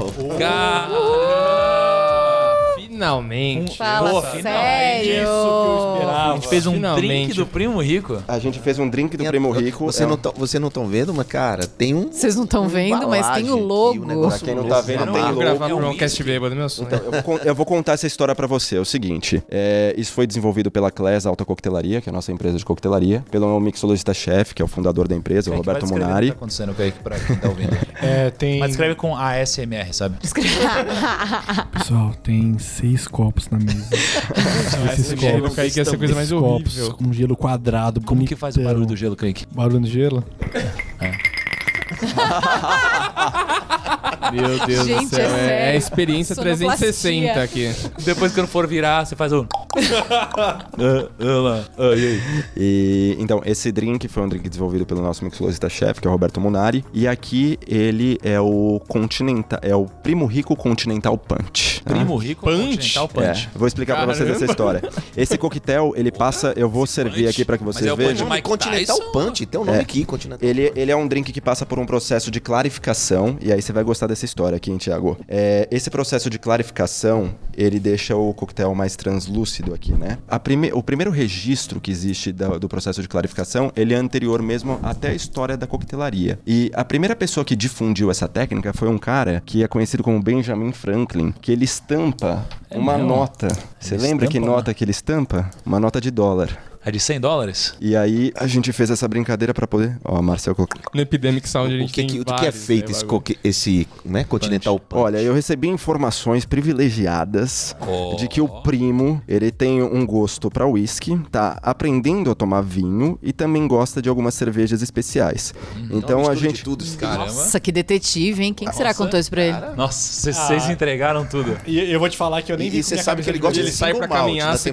Finalmente. Fala Pô, sério. A gente fez um Finalmente. drink do primo rico. A gente fez um drink do Primo Rico. Você é não um- tá, você não estão vendo, mas cara, tem um Vocês não estão vendo, mas tem o logo. um Pra quem não tá vendo, tem Vou logo. gravar é um. Cast Bêbado, meu sonho. Então, eu vou, con- eu vou contar essa história pra você. É o seguinte: é, isso foi desenvolvido pela Class Alta Coquetelaria, que é a nossa empresa de coquetelaria, pelo mixologista-chefe, que é o fundador da empresa, o Roberto descrever O Munari. que tá acontecendo, Kaique, pra quem tá ouvindo. É, tem. Mas escreve com ASMR, sabe? Pessoal, tem seis copos na mesa. Esses Esse gelo copos. Kaique ia ser a coisa mais Esses copos horrível. com gelo quadrado, Como que faz o barulho do gelo, Kaique? Barulho de gelo? Meu Deus Gente, do céu. é É, é sério. a experiência Sonoplastia. 360 aqui. Depois quando for virar, você faz um... Ah, ah lá. Ah, e aí? E, então, esse drink foi um drink desenvolvido pelo nosso mixologista-chefe, que é o Roberto Munari. E aqui ele é o Continental, é o Primo Rico Continental Punch. tá? Primo rico, Punch? continental punch. É, vou explicar pra vocês essa Caramba. história. Esse coquetel, ele passa, eu vou servir punch? aqui pra que vocês Mas é o vejam. Mike Continental Tyson? Punch, tem um nome É. aqui, Continental. Ele, ele é um drink que passa por um processo de clarificação, e aí você vai gostar dessa história aqui, hein, Thiago? É, esse processo de clarificação, ele deixa o coquetel mais translúcido aqui, né? Prime o primeiro registro que existe da- do processo de clarificação, ele é anterior mesmo até a história da coquetelaria. E a primeira pessoa que difundiu essa técnica foi um cara que é conhecido como Benjamin Franklin, que ele estampa uma mesmo? nota. Você lembra que nota que ele estampa? Uma nota de dólar. É de 100 dólares? E aí a gente fez essa brincadeira pra poder. Ó, Marcel colocou. No Epidemic Sound a O gente que, tem que, do que é vários, feito né, esse, coque- esse né, Continental Punch? Olha, eu recebi informações privilegiadas Oh. de que o primo, ele tem um gosto pra whisky, tá aprendendo a tomar vinho e também gosta de algumas cervejas especiais. então a Mistura de gente tudo. Caramba. Nossa, que detetive, hein? Quem que será que Nossa, contou isso pra ele? Nossa, vocês vocês entregaram tudo. E eu vou te falar que eu nem E- vi e você sabe que ele de gosta vidro. Ele de sai malt, caminhar essa,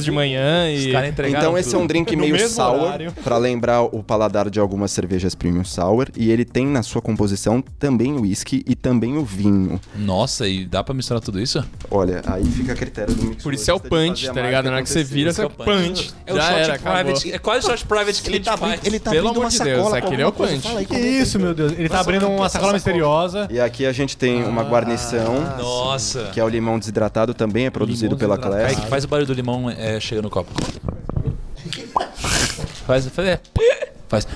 de manhã Os e... caras entregaram Então Então esse é um drink meio sour, horário. pra lembrar o paladar de algumas cervejas premium sour, e ele tem na sua composição também o whisky e também o vinho. Nossa, e dá pra misturar tudo isso? Olha, aí fica a critério do mix. Por isso é o punch, tá ligado? Na hora que você vira, você punch. É o Já shot era, acabou. private. É quase o shot private que Ele tá, faz. abrindo, ele tá Pelo abrindo amor de Deus, aquele é o punch. Fala aí, Que isso, meu Deus. Ele tá abrindo uma sacola misteriosa. E aqui a gente tem uma guarnição, Nossa. que é o limão desidratado, também é produzido pela. Class. Faz o barulho do limão é, chega no copo. Faz, faz, é. faz.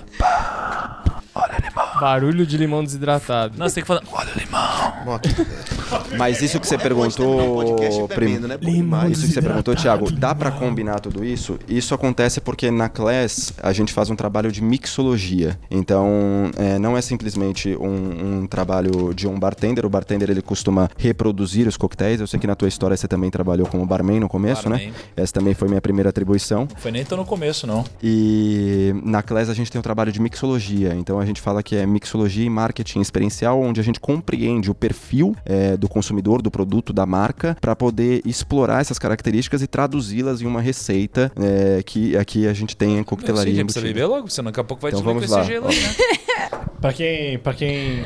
Barulho de limão desidratado. Não, você tem que falar. Olha o limão. Mas isso que você perguntou, primo. bebendo, né? Isso que você perguntou, Thiago, dá pra combinar tudo isso? Isso acontece porque na Class a gente faz um trabalho de mixologia. Então, é, não é simplesmente um, um trabalho de um bartender. O bartender ele costuma reproduzir os coquetéis. Eu sei que na tua história você também trabalhou como barman no começo, né? Barman. Essa também foi minha primeira atribuição. Foi nem tão no começo, não. E na Class a gente tem um trabalho de mixologia. Então a gente fala que é mixologia e marketing experiencial, onde a gente compreende o perfil é, do consumidor, do produto, da marca, para poder explorar essas características e traduzi-las em uma receita é, que aqui a gente tem em Você coquetelaria. já precisa beber logo, senão daqui a pouco vai Então vamos com lá. esse gelo né? Pra quem, pra quem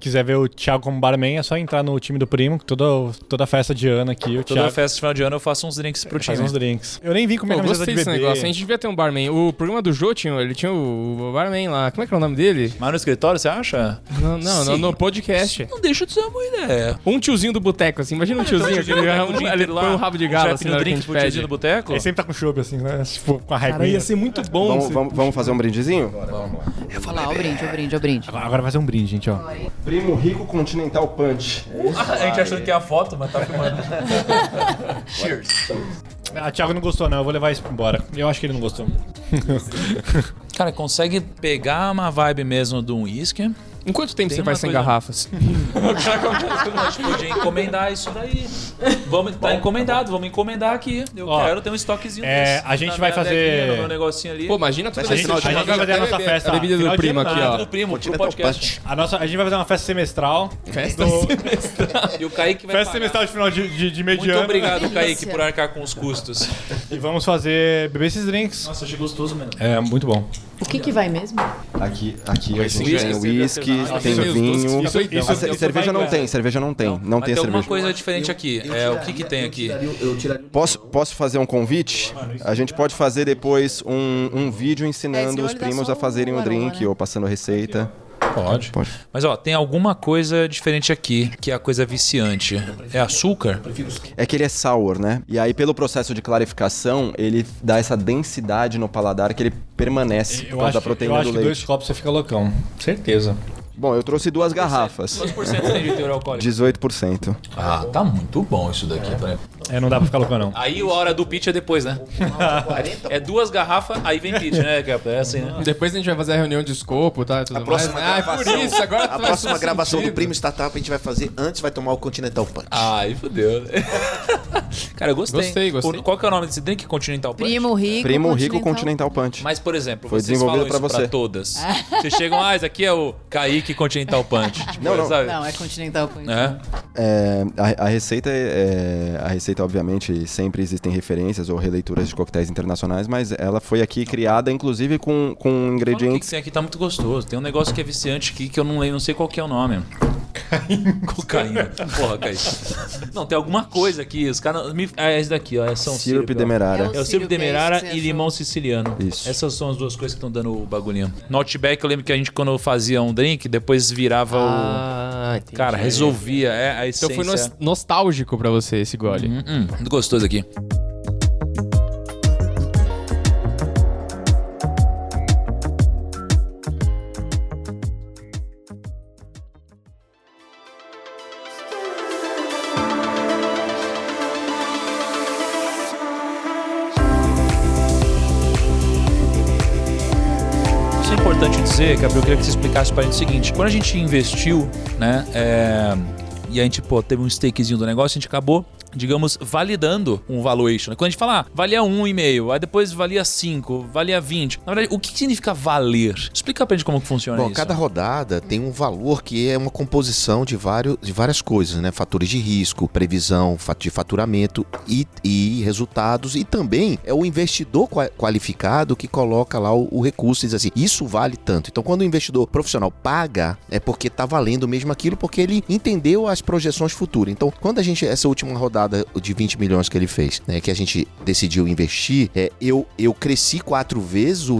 quiser ver o Thiago como barman, é só entrar no time do primo. que Toda, toda festa de ano aqui, o Toda Thiago festa de final de ano eu faço uns drinks pro time. faz uns drinks. Eu nem vim com minha Pô, camiseta gostei de desse bebê. negócio. A gente devia ter um barman. O programa do Jô tinha, ele tinha o barman lá. Como é que é o nome dele? Mas no escritório, você acha? Não, não, no, Sim. no podcast. Não deixa de ser uma boa ideia. Um tiozinho do boteco, assim. Imagina um tiozinho que ele, um, ele põe um rabo de galo, assim, a drink pro tiozinho do boteco? Ele sempre tá com chopp, assim, né? Tipo, com a Cara, reguinha. ia ser muito bom. Vamos, se- vamos- vamos fazer um brindezinho? Olha lá, o brinde, o brinde, o brinde. Agora agora vai fazer um brinde, gente, ó. Primo Rico Continental Punch. A gente achando que é a foto, mas tá filmando. Cheers. Ah, Thiago não gostou, não. Eu vou levar isso embora. Eu acho que ele não gostou. Cara, consegue pegar uma vibe mesmo de um uísque. Em quanto tempo Tem você vai sem coisa- garrafas? A gente podia encomendar isso daí. Vamos, tá encomendado, vamos encomendar aqui. Eu Ó, quero ter um estoquezinho é, desse. a gente vai fazer- meu negocinho ali. Pô, imagina gente, que a gente vai fazer a nossa festa. A bebida do primo aqui, ó. do primo, pro podcast. A, nossa, a gente vai fazer uma festa semestral. Festa do- E o Kaique vai Festa pagar. semestral de final de, de, de Muito mediano. obrigado, Delícia. Kaique, por arcar com os custos. E vamos fazer, beber esses drinks. Nossa, achei gostoso mesmo. É, muito bom. O que que vai mesmo? Aqui, aqui a gente tem artesanal. tem vinho. Isso- A cerveja não tem, cerveja não tem. Não tem tem alguma cerveja. coisa diferente aqui. É, o que que tem aqui? Posso, posso fazer um convite? A gente pode fazer depois um, um vídeo ensinando É, os ele dá primos a fazerem o drink né? ou passando receita. Pode. Pode. Mas ó, tem alguma coisa diferente aqui, que é a coisa viciante. É açúcar? É que ele é sour, né? E aí, pelo processo de clarificação, ele dá essa densidade no paladar que ele permanece por Eu causa acho, da que- proteína eu acho do que leite. dois copos você fica loucão. Certeza. Bom, eu trouxe duas garrafas. Quantos por cento tem de teor alcoólico? 18%. Ah, tá muito bom isso daqui. pra- É, não dá pra ficar loucão, não. Aí a hora do pitch é depois, né? É duas garrafas, aí vem pitch, né? Capa? É assim, né? Depois a gente vai fazer a reunião de escopo, tá? Tudo A próxima mais. Ah, é por gravação, isso, agora a próxima gravação do sentido. Primo Startup a gente vai fazer antes, vai tomar o Continental Punch. Aí fodeu. né? Cara, eu gostei. Gostei, gostei. Qual que é o nome desse drink? Continental Punch? Primo Rico. Primo Rico Continental Punch. Mas, por exemplo, Foi vocês falam pra isso você. pra todas. Vocês chegam, ah, esse aqui é o Kaique Continental Punch. Tipo, Não, não. Sabe? Não, é Continental Punch. É? É, a, a receita é, a receita obviamente sempre existem referências ou releituras de coquetéis internacionais, mas ela foi aqui criada inclusive com, com que que ingredientes. tem aqui tá muito gostoso. Tem um negócio que é viciante aqui que eu não, lembro, não sei qual que é o nome. Cocaína. Porra, Kaique. Não, tem alguma coisa aqui. Os caras. me- Ah, é esse daqui, ó. É São Sirup demerara. É É o Sírup, Silvio é Demerara e limão siciliano. Isso. Essas são as duas coisas que estão dando o bagulhinho. No Outback, eu lembro que a gente, quando fazia um drink, depois virava Ah, o. entendi. Cara, resolvia. É a essência. Então foi nos- nostálgico pra você esse gole. Hum, hum, muito gostoso aqui. Dizer, Gabriel, eu queria que você explicasse para a gente o seguinte: quando a gente investiu, né, é, e a gente pô, teve um stakezinho do negócio, a gente acabou digamos, validando um valuation. né? Quando a gente fala, ah, valia 1,5, aí depois valia 5, valia 20. Na verdade, o que significa valer? Explica pra gente como que funciona Bom, isso. cada rodada tem um valor que é uma composição de, vários, de várias coisas, né? Fatores de risco, previsão de faturamento e, e resultados. E também é o investidor qua- qualificado que coloca lá o, o recurso e diz assim: isso vale tanto. Então, quando o investidor profissional paga, é porque tá valendo mesmo aquilo, porque ele entendeu as projeções futuras. Então, quando a gente, essa última rodada de 20 milhões que ele fez, né? Que a gente decidiu investir, é, eu, eu cresci quatro vezes, o,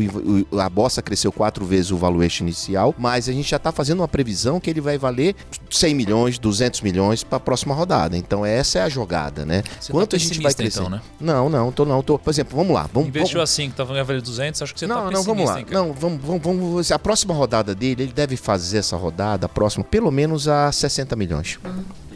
o- a bossa cresceu quatro vezes o valuation inicial, mas a gente já tá fazendo uma previsão que ele vai valer 100 milhões, 200 milhões para a próxima rodada. Então essa é a jogada, né? Você Quanto tá a gente vai crescer? então, né? Não, não, tô não, tô. Por exemplo, vamos lá, vamos Investiu vamos... assim, que tava valer 200, acho que você não, tá não, vamos lá. hein? Não, vamos, vamos, vamos. A próxima rodada dele, ele deve fazer essa rodada, a próxima, pelo menos a 60 milhões.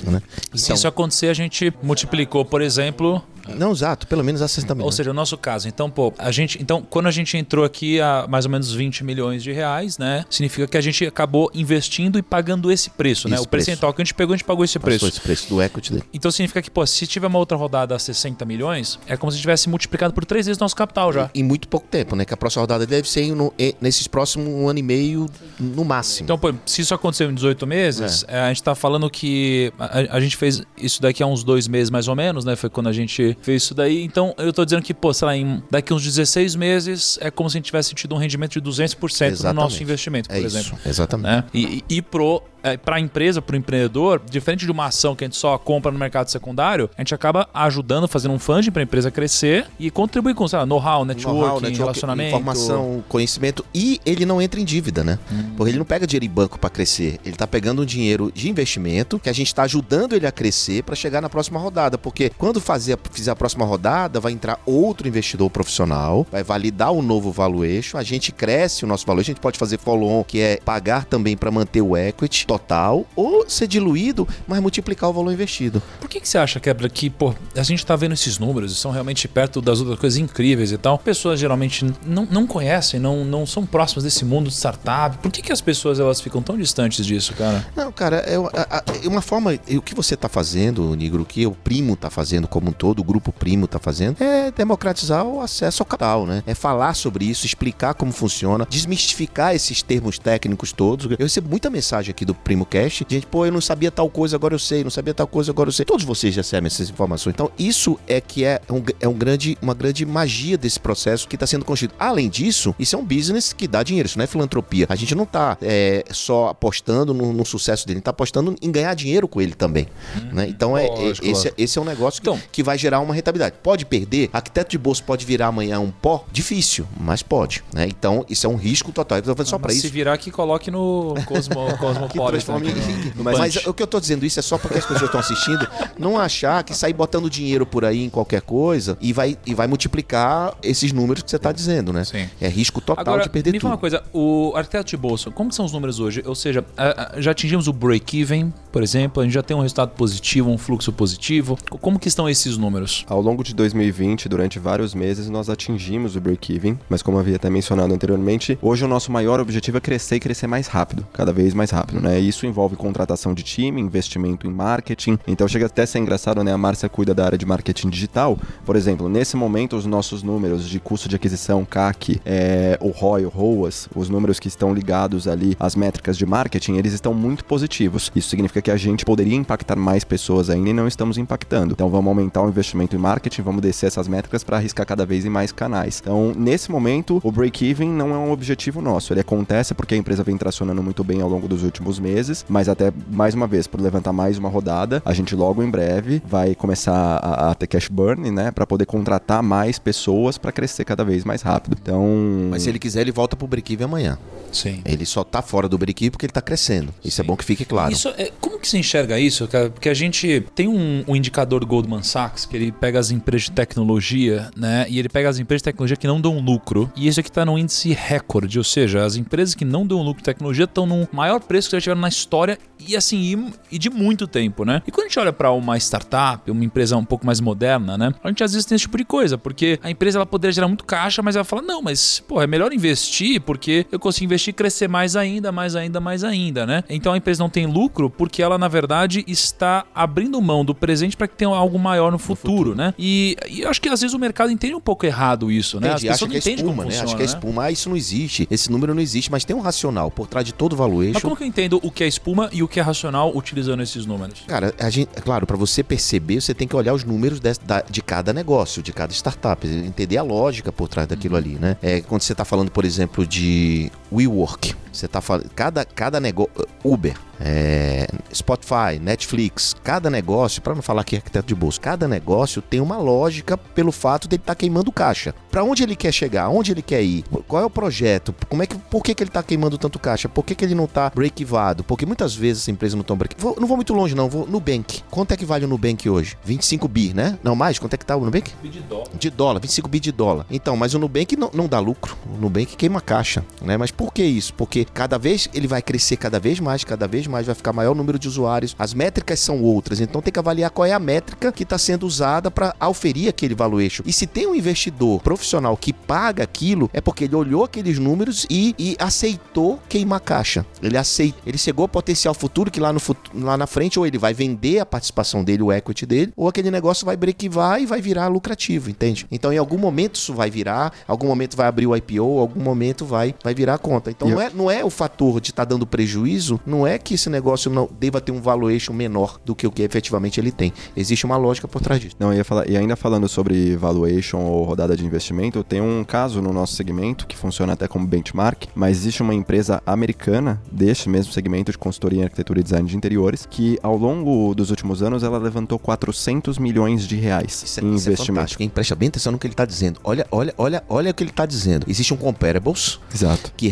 Né? Se Então, isso acontecer, a gente multiplicou, por exemplo, Não, exato, pelo menos a 60 Ou milhões. seja, o nosso caso. Então, pô, a gente. Então, quando a gente entrou aqui a mais ou menos 20 milhões de reais, né? Significa que a gente acabou investindo e pagando esse preço, né? Esse O percentual que a gente pegou, a gente pagou esse preço. Esse preço do equity dele. Então significa que, pô, se tiver uma outra rodada a 60 milhões, é como se tivesse multiplicado por três vezes nosso capital já. Em muito pouco tempo, né? Que a próxima rodada deve ser no- nesses próximos um ano e meio, no máximo. Então, pô, se isso aconteceu em 18 meses, é, a gente tá falando que a, a gente fez isso daqui há uns dois meses mais ou menos, né? Foi quando a gente fez isso daí. Então, eu tô dizendo que, pô, sei lá, em, daqui uns 16 meses é como se a gente tivesse tido um rendimento de 200% no nosso Exatamente. investimento, por é isso, exemplo. exatamente. né? E, e, e pro, é, pra empresa, pro empreendedor, diferente de uma ação que a gente só compra no mercado secundário, a gente acaba ajudando, fazendo um funding pra empresa crescer e contribuir com, sei lá, know-how, networking, Know-how, network, relacionamento. informação, conhecimento e ele não entra em dívida, né? Hum. Porque ele não pega dinheiro em banco para crescer, ele tá pegando um dinheiro de investimento que a gente tá ajudando ele a crescer para chegar na próxima rodada, porque quando fazer, fizer a próxima rodada, vai entrar outro investidor profissional, vai validar o novo valuation, a gente cresce o nosso valuation, a gente pode fazer follow-on, que é pagar também para manter o equity total ou ser diluído, mas multiplicar o valor investido. Por que, que você acha, Kebra, que, pô, a gente tá vendo esses números e são realmente perto das outras coisas incríveis e tal? Pessoas geralmente não, não conhecem, não, não são próximas desse mundo de startup. Por que, que as pessoas elas ficam tão distantes disso, cara? Não, cara, é, uma- é uma forma. O que você tá fazendo, Nigro, o que o primo tá fazendo como um todo, o grupo primo tá fazendo, é democratizar o acesso ao capital, né? É falar sobre isso, explicar como funciona, desmistificar esses termos técnicos todos. Eu recebo muita mensagem aqui do Primo Cash, gente, pô, eu não sabia tal coisa, agora eu sei, não sabia tal coisa, agora eu sei. Todos vocês recebem essas informações. Então, isso é que é, um, é um grande, uma grande magia desse processo que está sendo construído. Além disso, isso é um business que dá dinheiro, isso não é filantropia. A gente não tá é, só apostando no, no sucesso dele, a gente tá apostando em ganhar dinheiro com ele também. né? Então, é, lógico, esse, lógico. esse é um negócio que, Então- que vai gerar uma rentabilidade. Pode perder, arquiteto de bolsa pode virar amanhã um pó? Difícil, mas pode. Né? Então, isso é um risco total. Falando só para Mas isso. Se virar que coloque no Cosmo, Cosmopolitan. Transforma em- Mas, Bunch. o que eu tô dizendo isso é só porque as pessoas estão assistindo não achar que sair botando dinheiro por aí em qualquer coisa e vai, e vai multiplicar esses números que você tá dizendo, né? Sim. É risco total Agora, de perder me tudo. fala uma coisa, o arquiteto de bolsa, como que são os números hoje? Ou seja, já atingimos o break-even, por exemplo, a gente já tem um resultado positivo, um fluxo positivo. Co- Como que estão esses números? Ao longo de 2020, durante vários meses, nós atingimos o break-even, mas como eu havia até mencionado anteriormente, hoje o nosso maior objetivo é crescer e crescer mais rápido, cada vez mais rápido, né? Isso envolve contratação de time, investimento em marketing. Então chega até a ser engraçado, né? A Márcia cuida da área de marketing digital. Por exemplo, nesse momento, os nossos números de custo de aquisição, CAC, é, o ROI, o ROAS, os números que estão ligados ali às métricas de marketing, eles estão muito positivos. Isso significa que a gente poderia impactar mais pessoas ainda e não estamos impactando. Então vamos aumentar o investimento em marketing, vamos descer essas métricas para arriscar cada vez em mais canais. Então, nesse momento, o break-even não é um objetivo nosso. Ele acontece porque a empresa vem tracionando muito bem ao longo dos últimos meses, mas até mais uma vez, por levantar mais uma rodada, a gente logo em breve vai começar a, a ter cash burn, né, para poder contratar mais pessoas para crescer cada vez mais rápido. Então, Mas se ele quiser, ele volta pro break-even amanhã. Sim. Ele só tá fora do break-even porque ele tá crescendo. Isso é bom que fique claro. Isso é, como que você enxerga isso, cara? Porque a gente tem um, um indicador do Goldman Sachs que ele pega as empresas de tecnologia, né? E ele pega as empresas de tecnologia que não dão lucro. E isso aqui tá num índice recorde, ou seja, as empresas que não dão lucro de tecnologia estão num maior preço que já tiveram na história e assim, e, e de muito tempo, né? E quando a gente olha para uma startup, uma empresa um pouco mais moderna, né? A gente às vezes tem esse tipo de coisa, porque a empresa ela poderia gerar muito caixa, mas ela fala: "Não, mas pô, é melhor investir porque eu consigo investir e crescer mais ainda, mais ainda, mais ainda, né?" Então a empresa não tem lucro porque que ela, na verdade, está abrindo mão do presente para que tenha algo maior no futuro, né? E, e eu acho que às vezes o mercado entende um pouco errado isso, né? Entendi, As pessoas que é não entendem espuma, como né? funciona, Acha que é né? espuma. Ah, isso não existe. Esse número não existe, mas tem um racional por trás de todo Mas valuation. como que eu entendo o que é espuma e o que é racional utilizando esses números? Cara, a gente, é claro, para você perceber, você tem que olhar os números da- de cada negócio, de cada startup, entender a lógica por trás daquilo ali, né? É, quando você tá falando, por exemplo, de WeWork, você tá falando cada cada negócio Uber, é, Spotify, Netflix, cada negócio, para não falar que é arquiteto de bolso, cada negócio tem uma lógica pelo fato dele estar queimando caixa. Para onde ele quer chegar? Onde ele quer ir? Qual é o projeto? Como é que por que, que ele tá queimando tanto caixa? Por que, que ele não tá break-evado? Porque muitas vezes essa empresa não tão break vou, Não vou muito longe não, vou Nubank. Quanto é que vale o Nubank hoje? 25 bi, né? Não mais? Quanto é que tá o Nubank? De dólar, 25 bi de dólar. Então, mas o Nubank não, não dá lucro. O Nubank queima caixa, né? Mas por que isso? Porque cada vez ele vai crescer cada vez mais, cada vez mais vai ficar maior o número de usuários. As métricas são outras, então tem que avaliar qual é a métrica que está sendo usada para auferir aquele valuation. E se tem um investidor profissional que paga aquilo, é porque ele olhou aqueles números e, e aceitou queimar caixa. Ele aceita, ele chegou ao potencial futuro que lá, no, lá na frente ou ele vai vender a participação dele, o equity dele, ou aquele negócio vai breakivar e vai virar lucrativo, entende? Então em algum momento isso vai virar, algum momento vai abrir o IPO, algum momento vai, vai virar a conta. Então não é, não é o fator de estar dando prejuízo, não é que esse negócio não deva ter um valuation menor do que o que efetivamente ele tem. Existe uma lógica por trás disso. Não, eu ia falar, e ainda falando sobre valuation ou rodada de investimento, tem um caso no nosso segmento que funciona até como benchmark, mas existe uma empresa americana deste mesmo segmento de consultoria em arquitetura e design de interiores que ao longo dos últimos anos ela levantou 400 milhões de reais Isso é, em isso é investimento. hein? Presta bem atenção no que ele está dizendo. Olha, olha, olha, olha o que ele está dizendo. Existe um comparables Exato. que,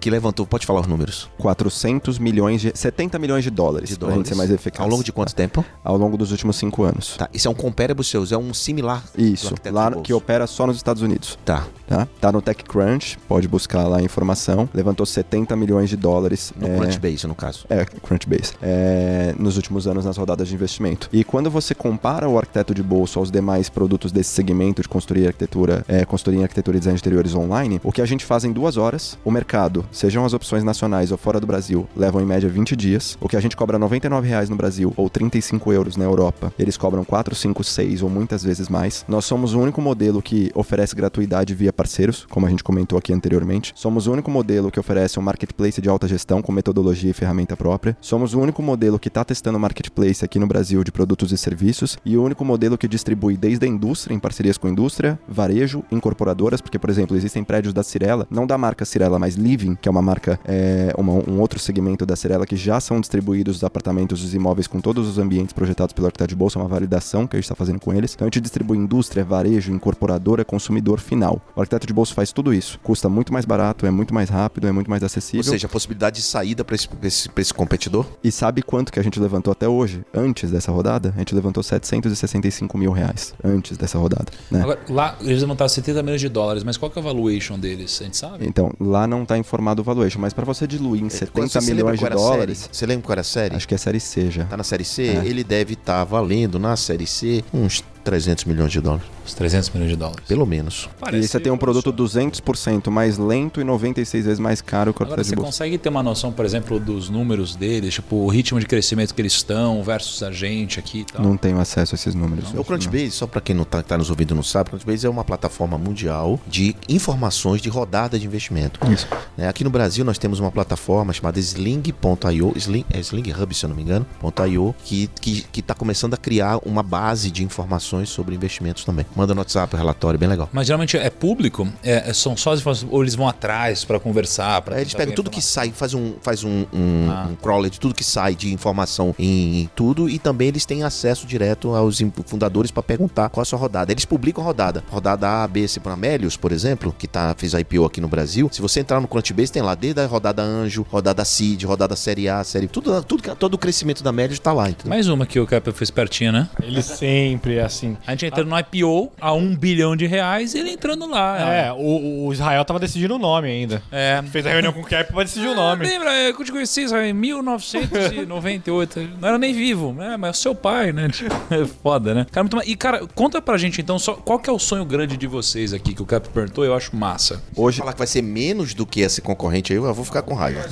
que levantou, pode falar os números, 400 milhões de 70 milhões de dólares, de dólares. gente ser mais eficaz. Ao longo de quanto tempo? ao longo dos últimos cinco anos. Tá, isso é um comparables seus, é um similar. Isso, lá que opera só nos Estados Unidos. Tá, Tá? tá no TechCrunch, pode buscar lá a informação. Levantou 70 milhões de dólares. no é, Crunchbase, no caso. É, Crunchbase. É, nos últimos anos nas rodadas de investimento. E quando você compara o arquiteto de bolso aos demais produtos desse segmento de consultoria e arquitetura, é, em arquitetura e design de interiores online, o que a gente faz em duas horas, o mercado, sejam as opções nacionais ou fora do Brasil, levam em média 20 dias. O que a gente cobra 99 reais no Brasil ou 35 euros na Europa, eles cobram 4, 5, 6 ou muitas vezes mais. Nós somos o único modelo que oferece gratuidade via parceiros, como a gente comentou aqui anteriormente. Somos o único modelo que oferece um marketplace de alta gestão com metodologia e ferramenta própria. Somos o único modelo que está testando marketplace aqui no Brasil de produtos e serviços e o único modelo que distribui desde a indústria, em parcerias com indústria, varejo, incorporadoras, porque, por exemplo, existem prédios da Cirela, não da marca Cirela, mas Living, que é uma marca, é, uma- um outro segmento da Cirela, que já são distribuídos os apartamentos, os imóveis com todos os ambientes projetados pelo arquiteto de bolsa, é uma validação que a gente está fazendo com eles. Então a gente distribui indústria, varejo, incorporadora, consumidor final. O arquiteto de bolsa faz tudo isso. Custa muito mais barato, é muito mais rápido, é muito mais acessível. Ou seja, a possibilidade de saída para esse, esse, esse competidor? E sabe quanto que a gente levantou até hoje? Antes dessa rodada, a gente levantou 765 mil reais. Antes dessa rodada. Né? Agora, lá eles levantaram 70 milhões de dólares, mas qual que é a valuation deles? A gente sabe? Então, lá não tá informado o valuation, mas para você diluir em Quando 70 você lembra milhões de dólares, série? Você lembra qual era a série? acho que é série C já. Tá na série C? É. Ele deve estar valendo na série C uns 300 milhões de dólares. Uns 300 milhões de dólares. Pelo menos. e você tem um produto 200% mais lento e 96 vezes mais caro que o Agora, você bolsa. consegue ter uma noção, por exemplo, dos números deles, tipo, o ritmo de crescimento que eles estão versus a gente aqui e tal? Não tenho acesso a esses números. O Crunchbase, só para quem não tá, tá nos ouvindo e não sabe, o Crunchbase é uma plataforma mundial de informações de rodada de investimento. Isso. né? Aqui no Brasil nós temos uma plataforma chamada Sling.io, Sling, é Sling Hub, se eu não me engano, .io, que, que, que tá começando a criar uma base de informações sobre investimentos também. Manda no WhatsApp o relatório, bem legal. Mas geralmente é público? É, é- são só as informações, ou eles vão atrás pra conversar? Pra Aí eles pegam tudo que informação? sai, faz um, faz um, um, Ah. um crawler de tudo que sai de informação em, em tudo e também eles têm acesso direto aos fundadores para perguntar qual a sua rodada. Eles publicam a rodada. Rodada A, B, C para Amélios, por exemplo, que tá, fez IPO aqui no Brasil. Se você entrar no Crunchbase, tem lá desde a rodada Anjo, rodada Seed, rodada Série A, Série... Tudo, tudo, que- todo o crescimento da Amélios tá lá, entendeu? Mais uma que o Kepler fez pertinho, né? Ele sempre é assim. A gente entra no IPO a um bilhão de reais e ele entrando lá. É, o, o Israel tava decidindo o nome ainda. É. Fez a reunião com o Cap pra decidir o nome. Lembra, é, eu te conheci Israel, em 1998. não era nem vivo, né? Mas é o seu pai, né? Tipo, É foda, né? Cara, muito E, cara, conta pra gente então só qual que é o sonho grande de vocês aqui que o Cap perguntou, eu acho massa. Hoje, Falar que vai ser menos do que esse concorrente aí, eu vou ficar com raiva.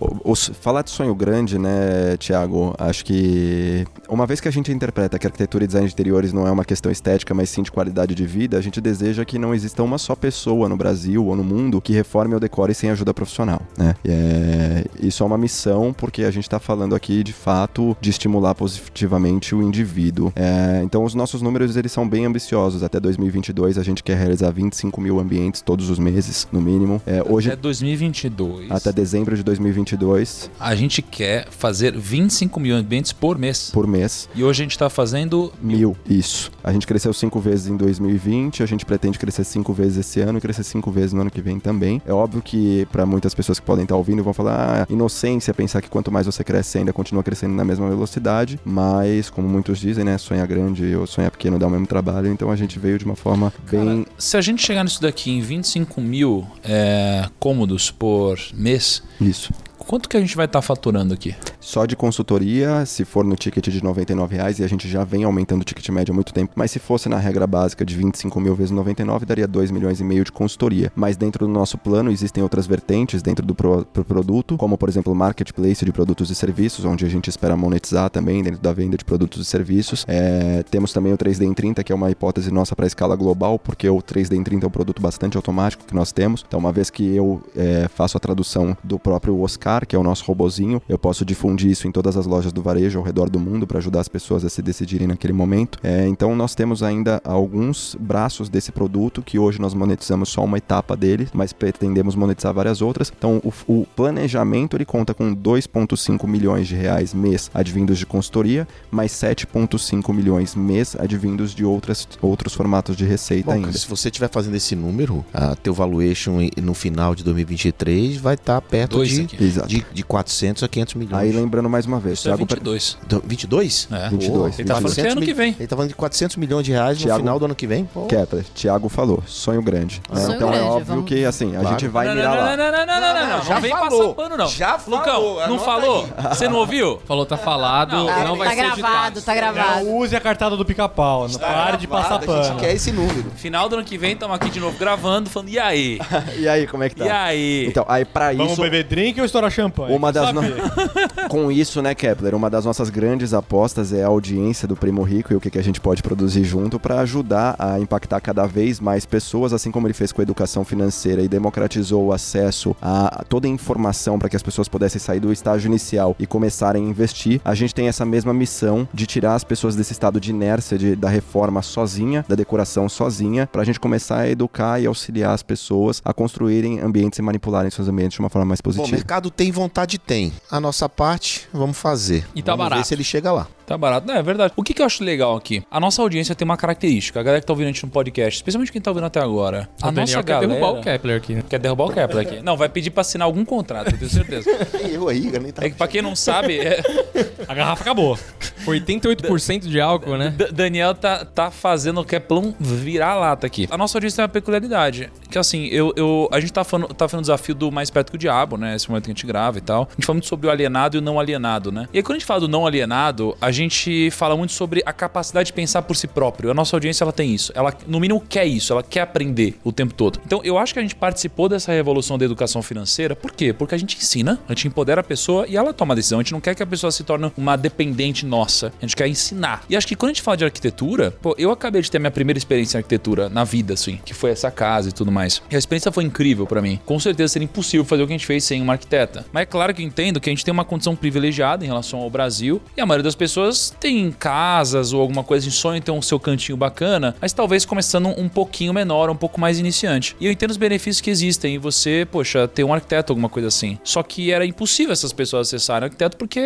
O- o- falar de sonho grande, né, Tiago? Acho que uma vez que a gente interpreta que arquitetura e design de interiores não é uma questão estética, mas sim de qualidade de vida, a gente deseja que não exista uma só pessoa no Brasil ou no mundo que reforme ou decore sem ajuda profissional, né? É- isso é uma missão porque a gente está falando aqui de fato de estimular positivamente o indivíduo. É, então os nossos números eles são bem ambiciosos. Até 2022 a gente quer realizar 25 mil ambientes todos os meses, no mínimo. É, hoje Até 2022, até dezembro de 2022 a gente quer fazer 25 mil ambientes por mês. por mês. E hoje a gente tá fazendo Mil, isso. A gente cresceu cinco vezes em 2020, a gente pretende crescer cinco vezes esse ano e crescer cinco vezes no ano que vem também. É óbvio que para muitas pessoas que podem estar ouvindo vão falar, ah, inocência pensar que quanto mais você cresce ainda continua crescendo na mesma velocidade, mas como muitos dizem, né, sonhar grande ou sonhar pequeno dá o mesmo trabalho, então a gente veio de uma forma bem Se a gente chegar nisso daqui em 25 mil é, cômodos por mês, isso. Quanto que a gente vai estar faturando aqui? Só de consultoria, se for no ticket de 99 reais, e a gente já vem aumentando o ticket médio há muito tempo, mas se fosse na regra básica de 25 mil vezes 99, daria 2 milhões e meio de consultoria. Mas dentro do nosso plano existem outras vertentes dentro do pro- pro produto, como por exemplo o marketplace de produtos e serviços, onde a gente espera monetizar também dentro da venda de produtos e serviços. É, temos também o 3D em 30, que é uma hipótese nossa para escala global, porque o 3D em 30 é um produto bastante automático que nós temos. Então, uma vez que eu é, faço a tradução do próprio Oscar, que é o nosso robozinho, eu posso difundir isso em todas as lojas do varejo ao redor do mundo para ajudar as pessoas a se decidirem naquele momento. É, então, nós temos ainda alguns braços desse produto que hoje nós monetizamos só uma etapa dele, mas pretendemos monetizar várias outras. Então, o, o planejamento ele conta com 2,5 milhões de reais mês advindos de consultoria, mais 7,5 milhões mês advindos de outras, outros formatos de receita Bom, ainda. se você estiver fazendo esse número, a teu valuation no final de 2023 vai estar perto Dois de, aqui. De, de 400 a 500 milhões. Aí lembrando mais uma vez, Isso é Thiago, 22. Então, 22? É. 22, Ele tá falando que é ano que vem. Ele tá falando de 400 milhões de reais no Thiago- final do ano que vem? Pô. Kepler, Thiago falou, sonho grande. né? Sonho então é grande, óbvio vamos- que assim, a Claro. gente vai não, mirar não, lá. não, não, não, não, não, não, não, já não vem falou. passar pano, não. Já falou, Lucão, não falou? Você não ouviu? Falou, tá falado, Não, não, não, vai tá ser gravado, editado. tá gravado. Use a cartada do pica-pau. Não pare de passar A gente pano. quer esse número. Final do ano que vem, estamos aqui de novo gravando, falando, e aí? E aí, como é que tá? E aí? Então, aí pra Vamos isso, beber drink ou estourar champanhe? Uma das no- com isso, né, Kepler, uma das nossas grandes apostas é a audiência do Primo Rico e o que, que a gente pode produzir junto para ajudar a impactar cada vez mais pessoas, assim como ele fez com a educação financeira e democratizou o acesso a toda a informação para que as pessoas pudessem sair do estágio inicial e começarem a investir. A gente tem essa mesma missão de tirar as pessoas desse estado de inércia de, da reforma sozinha, da decoração sozinha, para a gente começar a educar e auxiliar as pessoas a construírem ambientes e manipularem seus ambientes de uma forma mais Bom, o positiva. mercado tem vontade, tem. A nossa parte, vamos fazer. E tá vamos barato. ver se ele chega lá. Tá barato. Não, é verdade. O que, que eu acho legal aqui? A nossa audiência tem uma característica. A galera que tá ouvindo a gente no podcast, especialmente quem tá ouvindo até agora. A O Daniel nossa quer galera... derrubar o Kepler aqui. né? Quer derrubar o Kepler aqui. Não, vai pedir pra assinar algum contrato, eu tenho certeza. Eu aí, eu nem tava É que pra quem não sabe, é- A garrafa acabou. 88% de álcool, né? D- Daniel tá, tá fazendo o Keplon virar a lata aqui. A nossa audiência tem uma peculiaridade. Que assim, eu, eu, a gente tá falando, tá falando do desafio do Mais Perto que o Diabo, né? Esse momento que a gente grava e tal. A gente fala muito sobre o alienado e o não alienado, né? E aí quando a gente fala do não alienado, a gente fala muito sobre a capacidade de pensar por si próprio. A nossa audiência, ela tem isso. Ela, no mínimo, quer isso. Ela quer aprender o tempo todo. Então, eu acho que a gente participou dessa revolução da educação financeira. Por quê? Porque a gente ensina, a gente empodera a pessoa e ela toma a decisão. A gente não quer que a pessoa se torne uma dependente nossa. A gente quer ensinar. E acho que quando a gente fala de arquitetura, pô, eu acabei de ter minha primeira experiência em arquitetura na vida, assim, que foi essa casa e tudo mais. E a experiência foi incrível pra mim. Com certeza seria impossível fazer o que a gente fez sem uma arquiteta. Mas é claro que eu entendo que a gente tem uma condição privilegiada em relação ao Brasil. E a maioria das pessoas tem casas ou alguma coisa em sonho em ter um seu cantinho bacana, mas talvez começando um pouquinho menor, um pouco mais iniciante. E eu entendo os benefícios que existem em você, poxa, ter um arquiteto, alguma coisa assim. Só que era impossível essas pessoas acessarem o arquiteto porque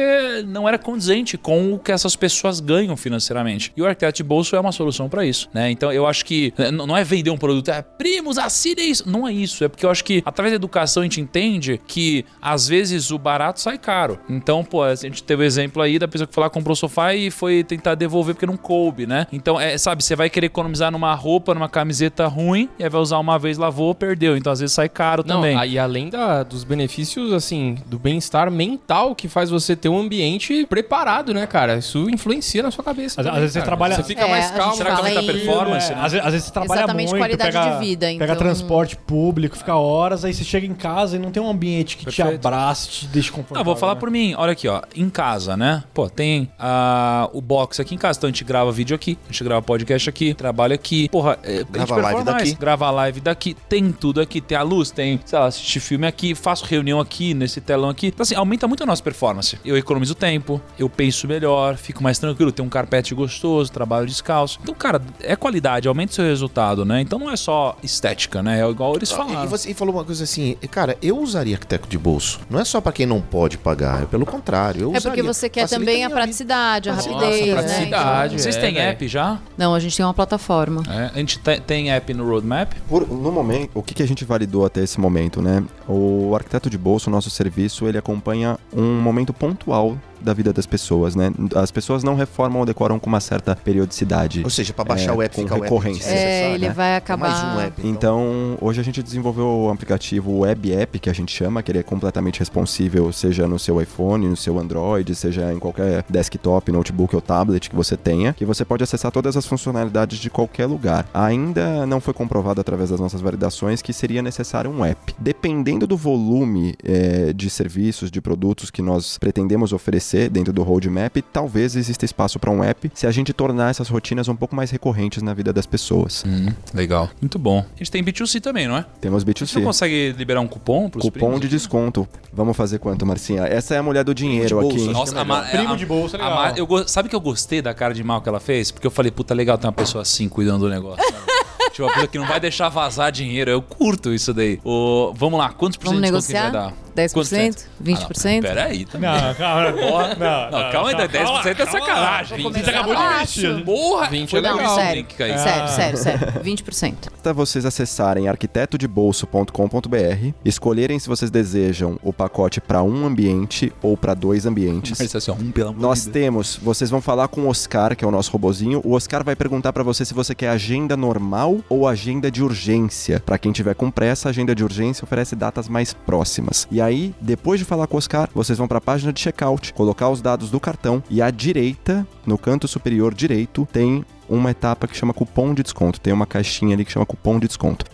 não era condizente com o que essas pessoas ganham financeiramente. E o arquiteto de bolso é uma solução pra isso, né? Então eu acho que né, não é vender um produto, é primos, assinem isso. Não é isso, é porque eu acho que através da educação a gente entende que às vezes o barato sai caro. Então, pô, a gente teve o exemplo aí da pessoa que foi lá comprou o sofá e foi tentar devolver porque não coube, né? Então, é, sabe, você vai querer economizar numa roupa, numa camiseta ruim, e aí vai usar uma vez, lavou, perdeu. Então, às vezes sai caro Não, também. aí além da- dos benefícios, assim, do bem-estar mental que faz você ter um ambiente preparado, né, cara? Isso influencia na sua cabeça. Às- às também, vezes você cara. trabalha- Você fica É, mais a calmo. Será que aumenta a performance, É, né? às, vezes, às vezes você trabalha Exatamente, muito, qualidade pega, de vida, pega então- transporte público, fica horas, aí você chega em casa e não tem um ambiente que te Perfeito. abrace, te deixe confortável. Não, vou falar né? por mim. Olha aqui, ó. Em casa, né? Pô, tem ah, o box aqui em casa. Então a gente grava vídeo aqui, a gente grava podcast aqui, trabalha aqui. Porra, é, a gente Grava live mais. daqui. Grava live daqui. Tem tudo aqui. Tem a luz, tem, sei lá, assistir filme aqui, faço reunião aqui, nesse telão aqui. Então, assim, aumenta muito a nossa performance. Eu economizo tempo, eu penso melhor, fico mais tranquilo, tenho um carpete gostoso, trabalho descalço. Então, cara, é qualidade, aumenta o seu resultado, né? Então não é só estética, né? É igual eles E falaram. você falou uma coisa assim, cara, eu usaria arquiteto de bolso. Não é só pra quem não pode pagar, é pelo contrário. Eu É porque usaria. você quer Facilita também a praticidade, a Nossa, rapidez, né? praticidade. Vocês é, têm velho. app já? Então- Não, a gente tem uma plataforma. É, a gente te- tem app no roadmap. Por- no momento, o que, que a gente validou até esse momento, né? O arquiteto de bolso, o nosso serviço, ele acompanha um momento pontual da vida das pessoas, né? As pessoas não reformam ou decoram com uma certa periodicidade. Ou seja, pra baixar É, o app com fica o app recorrência. É, ele né? vai acabar. Mais um app. Então, hoje a gente desenvolveu o aplicativo Web App, que a gente chama, que ele é completamente responsível, seja no seu iPhone, no seu Android, seja em qualquer desktop, notebook ou tablet que você tenha, que você pode acessar todas as funcionalidades de qualquer lugar. Ainda não foi comprovado através das nossas validações que seria necessário um app. Dependendo do volume eh, de serviços, de produtos que nós pretendemos oferecer dentro do roadmap, talvez exista espaço para um app se a gente tornar essas rotinas um pouco mais recorrentes na vida das pessoas. legal. Muito bom. A gente tem B2C também, não é? Temos A gente não B2C. consegue liberar um cupom pros Cupom primos? de desconto. Vamos fazer quanto, Marcinha? Essa é a mulher do dinheiro bolso, aqui. Nossa, a Ma- Primo de bolsa, legal. Eu sabe que eu gostei da cara de mal que ela fez? Porque eu falei, puta, legal ter uma pessoa assim cuidando do negócio. tipo, uma pessoa que não vai deixar vazar dinheiro. Eu curto isso daí. O, vamos lá, quantos por cento de desconto que a gente vai dar? Quantos 10%? 20%? Peraí, também. Não, calma. Porra. Não, Não, calma aí, 10% é sacanagem. Vou Você acabou de investir. Porra! 20 foi é Não, legal. sério. Que cair. Sério, sério, sério. 20%. Basta vocês acessarem arquitetodebolso.com.br, escolherem se vocês desejam o pacote para um ambiente ou para dois ambientes. Isso assim, ó, um pelo amor Nós de Deus. temos, vocês vão falar com o Oscar, que é o nosso robozinho. O Oscar vai perguntar para você se você quer agenda normal ou agenda de urgência. Para quem tiver com pressa, a agenda de urgência oferece datas mais próximas. E aí, depois de falar com o Oscar, vocês vão para a página de checkout, colocar os dados do cartão e à direita, no canto superior direito, tem uma etapa que chama cupom de desconto. Tem uma caixinha ali que chama cupom de desconto.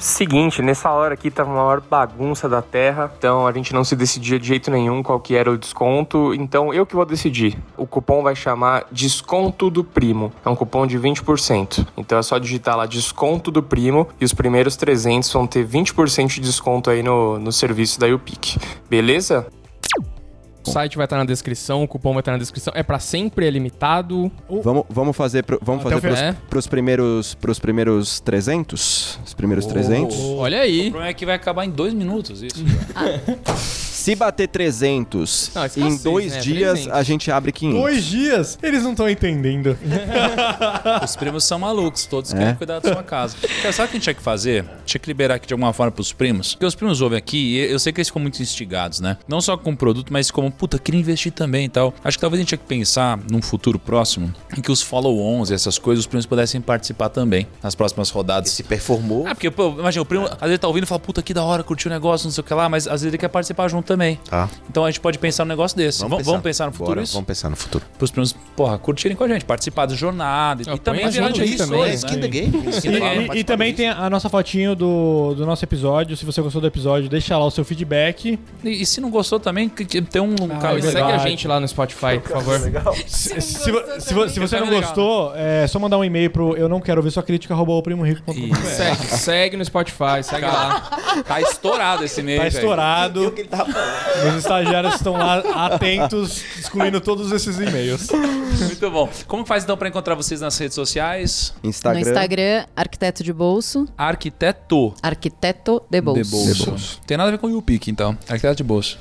Seguinte, nessa hora aqui tava uma maior bagunça da terra, então a gente não se decidia de jeito nenhum qual que era o desconto, então eu que vou decidir. O cupom vai chamar Desconto do Primo, é um cupom de 20%. Então é só digitar lá Desconto do Primo e os primeiros 300 vão ter 20% de desconto aí no, no serviço da UPIC, beleza? O site vai estar na descrição, o cupom vai estar na descrição. É pra sempre, é limitado. Vamos, vamos fazer, pro, vamos Até fazer o pros, final. pros primeiros, pros primeiros 300? Os primeiros 300? Olha O aí. problema é que vai acabar em dois minutos isso. Se bater 300 Não, em dois né? dias, 300. a gente abre 500. Dois dias? Eles não estão entendendo. Os primos são malucos, todos É? querem cuidar da sua casa. Cara, sabe o que a gente tinha que fazer? Tinha que liberar aqui de alguma forma pros primos. Porque os primos ouvem aqui e eu sei que eles ficam muito instigados, né? Não só com o produto, mas como, puta, queria investir também e tal. Acho que talvez a gente tinha que pensar num futuro próximo em que os follow-ons e essas coisas, os primos pudessem participar também nas próximas rodadas. Se performou, Ah, porque, pô, imagina, o primo às vezes tá ouvindo e fala, puta, que da hora, curtiu o negócio, não sei o que lá, mas às vezes ele quer participar junto também. tá? Então a gente pode pensar num negócio desse. Vamos, vamos pensar no futuro Bora, isso? Vamos pensar no futuro. Pros primos, porra, curtirem com a gente, participar da jornada. E também virar disso, também, né? Skin the game. Skin E, the game. e- e também tem a nossa fotinho do, do nosso episódio. Se você gostou do episódio, deixa lá o seu feedback. E, e se não gostou também, que- que tem um Ah, cara é Segue a gente lá no Spotify, por favor. Se, se se vo- se você não Legal. gostou, é só mandar um e-mail pro eu não quero ouvir sua crítica, arroba oprimorico.com. E Segue, segue no Spotify, segue lá. tá estourado esse mês. Tá estourado. Meus estagiários estão lá atentos, excluindo todos esses e-mails. Muito bom. Como faz então pra encontrar vocês nas redes sociais? Instagram. No Instagram, arquiteto de bolso, Arquiteto arquiteto de bolso. de bolso. De bolso. Tem nada a ver com o YouPick, então. Arquiteto de bolso.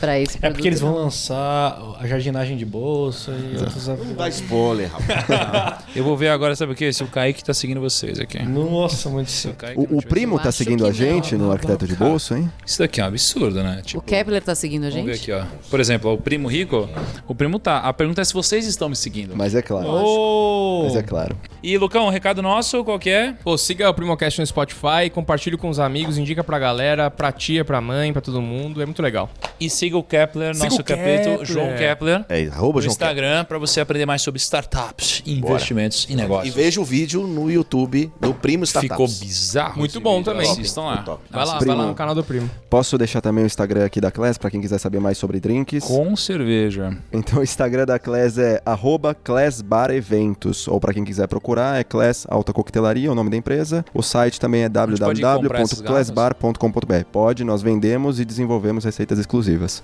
Pra esse É porque eles vão lançar a jardinagem de bolsa e outros. Não dá spoiler, rapaz. Eu vou ver agora, sabe o quê? Se o Kaique tá seguindo vocês aqui. Nossa, muito o O, primo tá seguindo que a gente não. no arquiteto de bolso, hein? Isso daqui é um absurdo, né? Tipo, O Kevin Kepler tá seguindo a Vamos ver gente? aqui, ó. Por exemplo, ó, o primo rico, o primo tá. A pergunta é se vocês estão me seguindo. Mas é claro. Oh! Mas é claro. E, Lucão, um recado nosso, qual que é? Pô, siga o Primocast no Spotify, compartilhe com os amigos, indica pra galera, pra tia, pra mãe, pra todo mundo. É muito legal. E siga o Kepler, Siga nosso o capítulo, Kepler. João Kepler. É, arroba No João Instagram, pra você aprender mais sobre startups, investimentos e E negócios. veja o vídeo no YouTube do Primo Startups. Ficou bizarro. Muito bom vídeo. também. Assistam lá. Top. Vai lá, Primo. vai lá no canal do Primo. Posso deixar também o Instagram aqui da Class pra quem quiser saber mais sobre drinks. Com cerveja. Então o Instagram da Class é arroba Class Bar Eventos. Ou pra quem quiser procurar, é Class Alta Coquetelaria, é o nome da empresa. O site também é www.classbar.com.br. Pode, nós vendemos e desenvolvemos receitas exclusivas.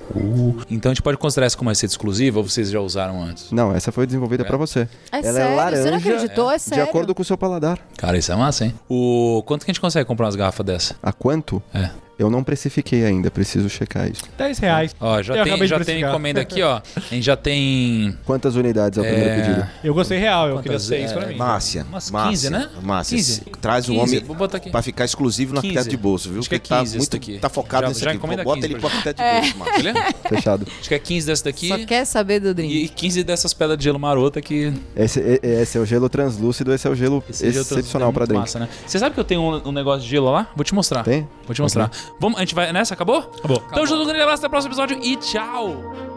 Então a gente pode considerar isso como receita exclusiva ou vocês já usaram antes? Não, essa foi desenvolvida pra você. É Ela sério? é Você não laranja, acreditou? É De sério? acordo com o seu paladar. Cara, isso é massa, hein? O... Quanto que a gente consegue comprar umas garrafas dessa? A quanto? É. Eu não precifiquei ainda, preciso checar isso. 10 reais. Ó, já Eu tem, acabei de já tem precificar. encomenda aqui, ó. A gente já tem. Quantas unidades é o primeiro É, pedido? Eu gostei real, eu Quantas? queria seis É, pra mim. Márcia. Umas Márcia, 15, né? Márcia. 15. Traz o 15, homem vou botar aqui. pra ficar exclusivo no 15. arquiteto de bolso, viu? Acho que é Porque tá 15 esse muito, daqui. Tá focado Já- nesse já aqui. encomenda Bota 15 ele pro pra arquiteto de bolso, Márcia. Beleza? Fechado. Acho que é 15 dessa daqui. Só quer saber do drink. E 15 dessas pedras de gelo marota que. Esse, e- esse é o gelo translúcido, esse é o gelo Esse gelo excepcional é pra muito drink. massa, né? Você sabe que eu tenho um, um negócio de gelo lá? Vou te mostrar. Tem? Vou te mostrar. Vamos, a gente vai nessa? Acabou? Acabou. Então, junto, um grande abraço, até o próximo episódio e tchau!